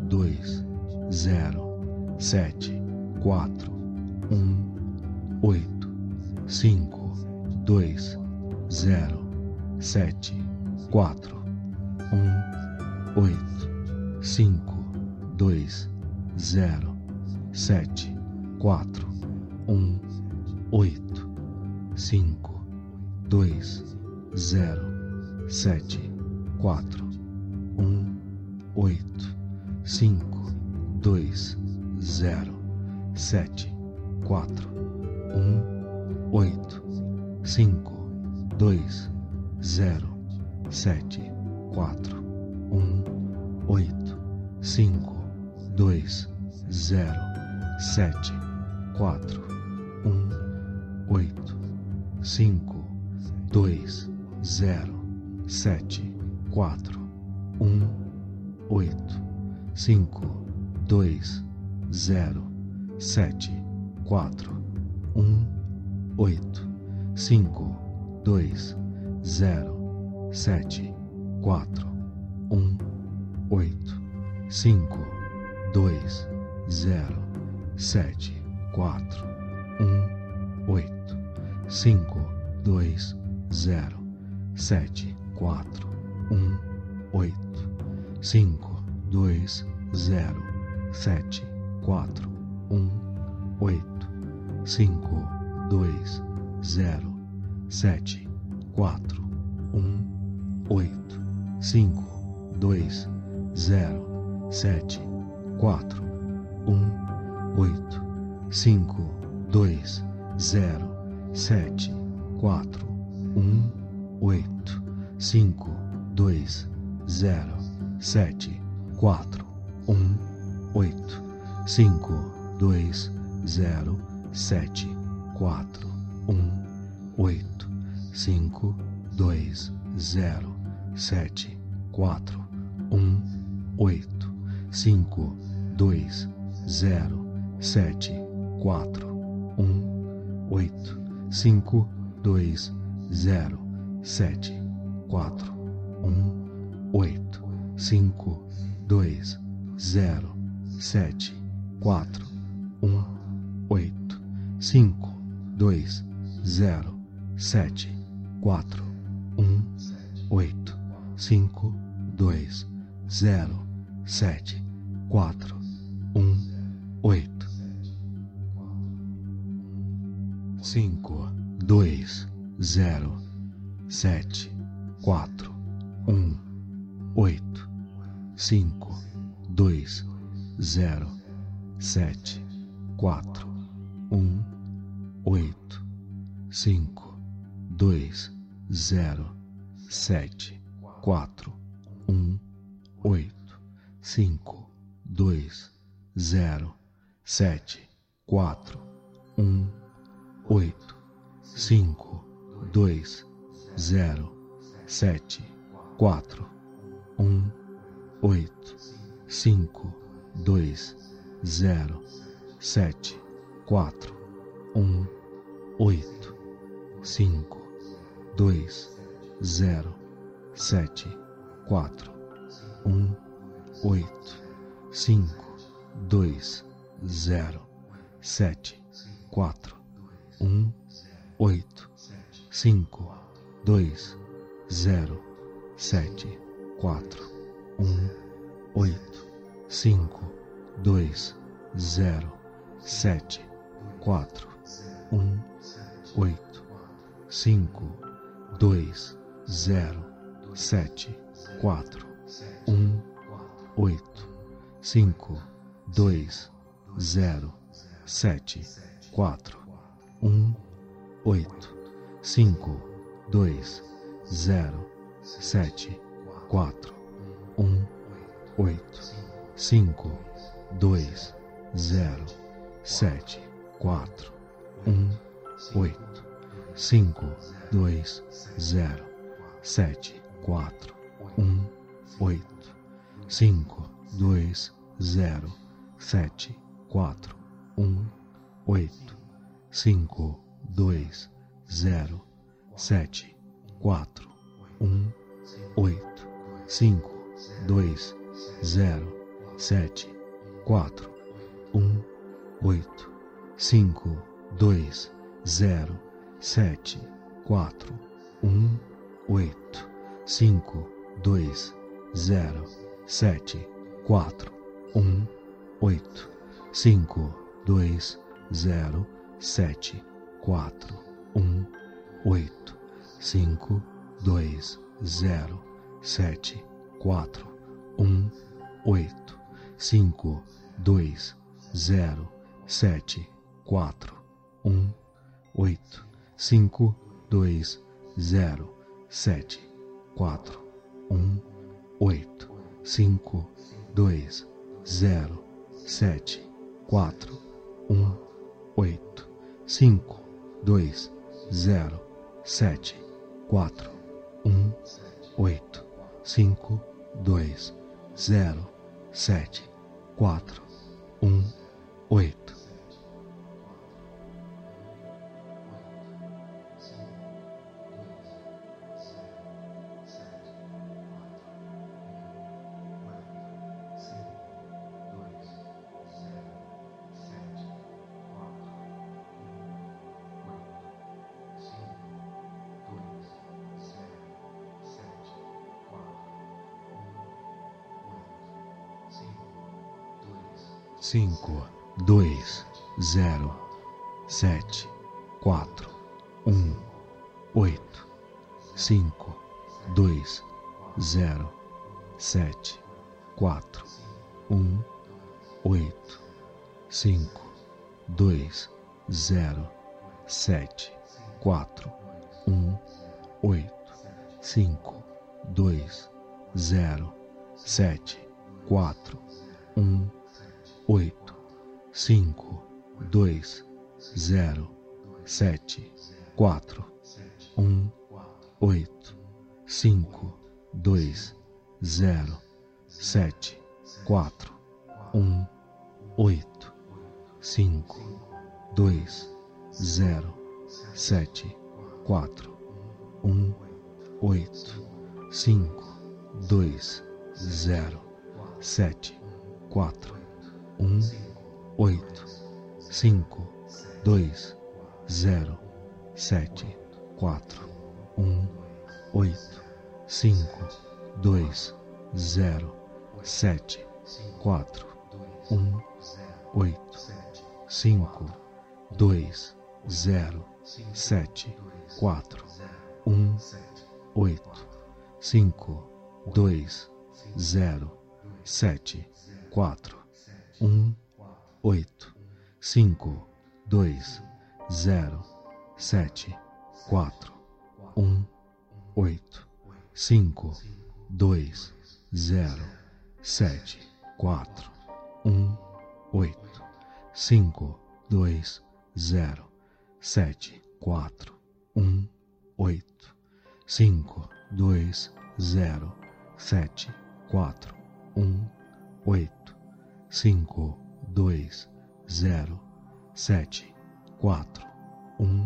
dois, zero, sete, quatro, um, oito, cinco, dois, zero, sete, quatro, um, oito, cinco, dois, zero, sete, quatro, um, oito, cinco, dois, zero, sete, quatro, um, oito, cinco, dois, zero, sete, quatro, um, oito, cinco, dois, zero, sete, quatro, um, oito, cinco, dois, zero, sete, quatro, um, oito, cinco, dois, zero, sete, quatro, um, oito, cinco, dois, zero, sete, quatro, um, oito, cinco, dois, zero, sete, quatro, um, oito, cinco, dois, zero, sete, quatro, um, oito, cinco, dois, zero, sete, quatro, um, oito, cinco, dois, zero, sete, quatro, um, oito, cinco, dois, zero, sete, quatro, um, oito, cinco, dois, zero, sete, quatro, um, oito, cinco, dois, zero, sete, quatro, um, oito, cinco, dois, zero, sete, quatro, um, oito, cinco, dois, zero, sete, quatro, um, oito, cinco, dois, zero, sete, quatro, um, oito, cinco, dois, zero, sete, quatro, um, oito, cinco, dois, zero, sete, quatro, um, oito, cinco, dois, zero, sete, quatro, um, oito, cinco, dois, zero, sete, quatro, um, oito, cinco, dois, zero, sete, quatro, um, oito, cinco, dois, zero, sete, quatro, um, oito, cinco, dois, zero, sete, quatro, um, oito, cinco, dois, zero, sete, quatro, um, oito, cinco, dois, zero, sete, quatro, um, oito, cinco, dois, zero, sete, quatro, um, oito, cinco, dois, zero, sete, quatro, um, oito, cinco, dois, zero, sete, quatro, um, oito, cinco, dois, zero, sete, quatro, um, oito, cinco, dois, zero, sete, quatro, um, oito, cinco, dois, zero, sete, quatro, um, oito, cinco, dois, zero, sete, quatro, um, oito, cinco, dois, zero, sete, quatro, um, oito, cinco, dois, zero, sete, quatro, um, oito, cinco, dois, zero, sete, quatro, um, oito, cinco, dois, zero, sete, quatro, um, oito, cinco, dois, zero, sete, quatro, um, oito, cinco, dois, zero, sete, quatro, um, oito, cinco, dois, zero, sete, quatro, um, oito, cinco, dois, zero, sete, quatro, um, oito, cinco, dois, zero, sete, quatro, um, oito, cinco, dois, zero, sete, quatro, um, oito, cinco, dois, zero, sete, quatro, um, oito, cinco, dois, zero, sete, quatro, um, oito, cinco, dois, zero, sete, quatro, um, oito, cinco, dois, zero, sete, quatro, um, oito, 5, 2, 0, 7, 4, 1, 8, 5, 2, 0, 7, 4, 1, 8. Sete, quatro um, oito, cinco, dois, zero, sete, quatro, um, oito, cinco, dois, zero, sete, quatro, um, oito, cinco, dois, zero, sete, quatro, um, oito, cinco, dois, zero, sete, quatro, um, oito cinco, dois, zero, sete, quatro, um,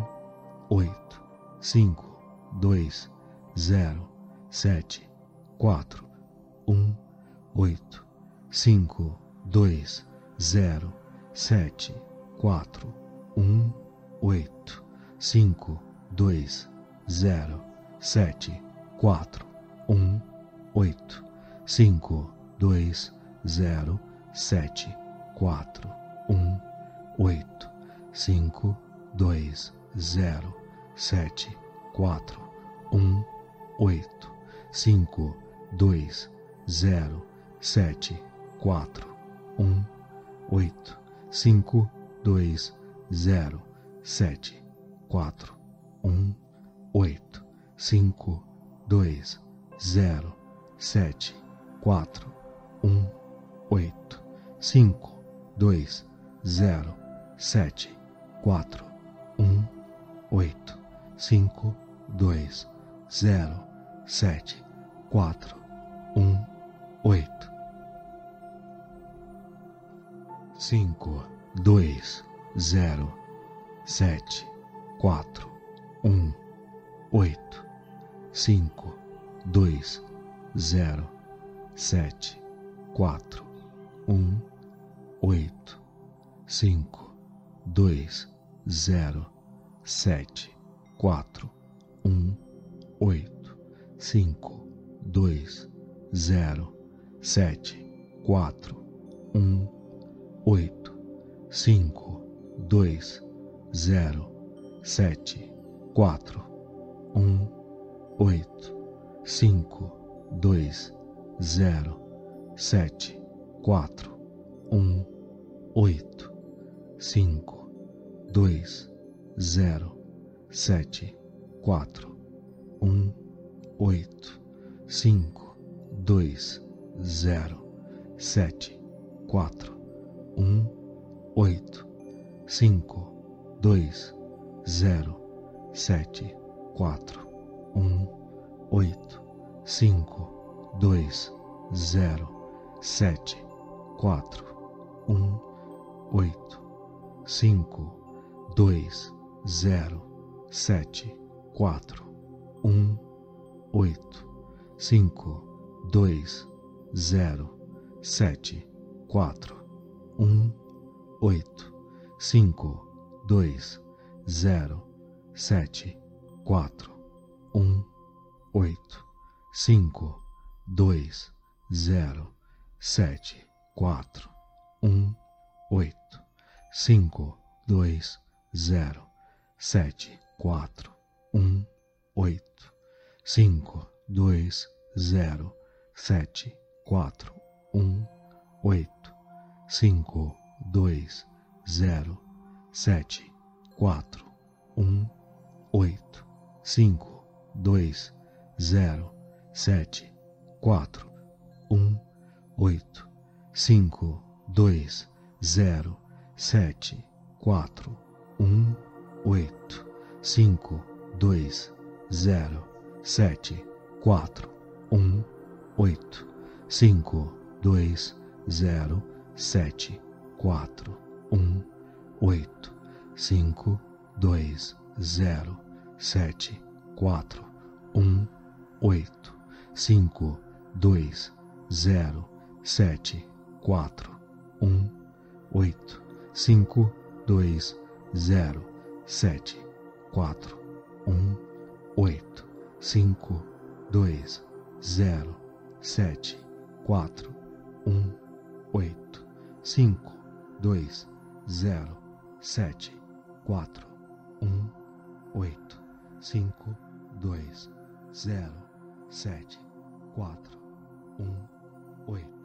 oito, cinco, dois, zero, sete, quatro, um, oito, cinco, dois, zero, sete, quatro, um, oito, cinco, dois, zero, sete, quatro, um, oito, cinco, 2, 0, 7, 4, 1, 8, 5, 2, 0, 7, 4, 1, 8, 5, 2, 0, 7, 4, 1, 8, 5, 2, 0, 7, 4, 1, 8, 5, 2, 0, 7, 4, 1, 8, 5, 2, 0, 7, 4, 1, 8, 5, 2, 0, 7, 4, 1, 8. 5, 2, 0, 7, 4, 1, 8, 5, 2, 0, 7, 4, 1, 8, 5, 2, 0, 7, 4, 1, 8, 5, 2, 0, 7, 4, 1, 8, 5, 2, 0, 7, 4, 1, 8, 5, 2, 0, sete quatro um oito cinco dois zero sete quatro um oito cinco dois zero sete quatro um oito cinco dois zero sete quatro um oito cinco dois zero sete quatro um oito cinco dois zero sete quatro um oito cinco dois zero sete quatro um oito cinco dois zero sete quatro um oito cinco dois zero sete quatro um oito cinco dois zero sete quatro um oito cinco dois zero sete quatro um oito cinco dois zero sete quatro um oito cinco dois zero sete quatro um 8, 5, 2, 0, 7, 4, 1, 8, 5, 2, 0, 7, 4, 1, 8, 5, 2, 0, 7, 4, 1, 8, 5, 2, 0, 7, 4, 1, 8, 5, 2, 0, 7, 4, 1, 8, 5, 2, 0, 7, 4, 1, 8, 5, 2, 0, 7, 4, 1, 8, 5, 2, 0, 7, 4, 1, 8, 5, 2, 0, 7, 4, 1, 8.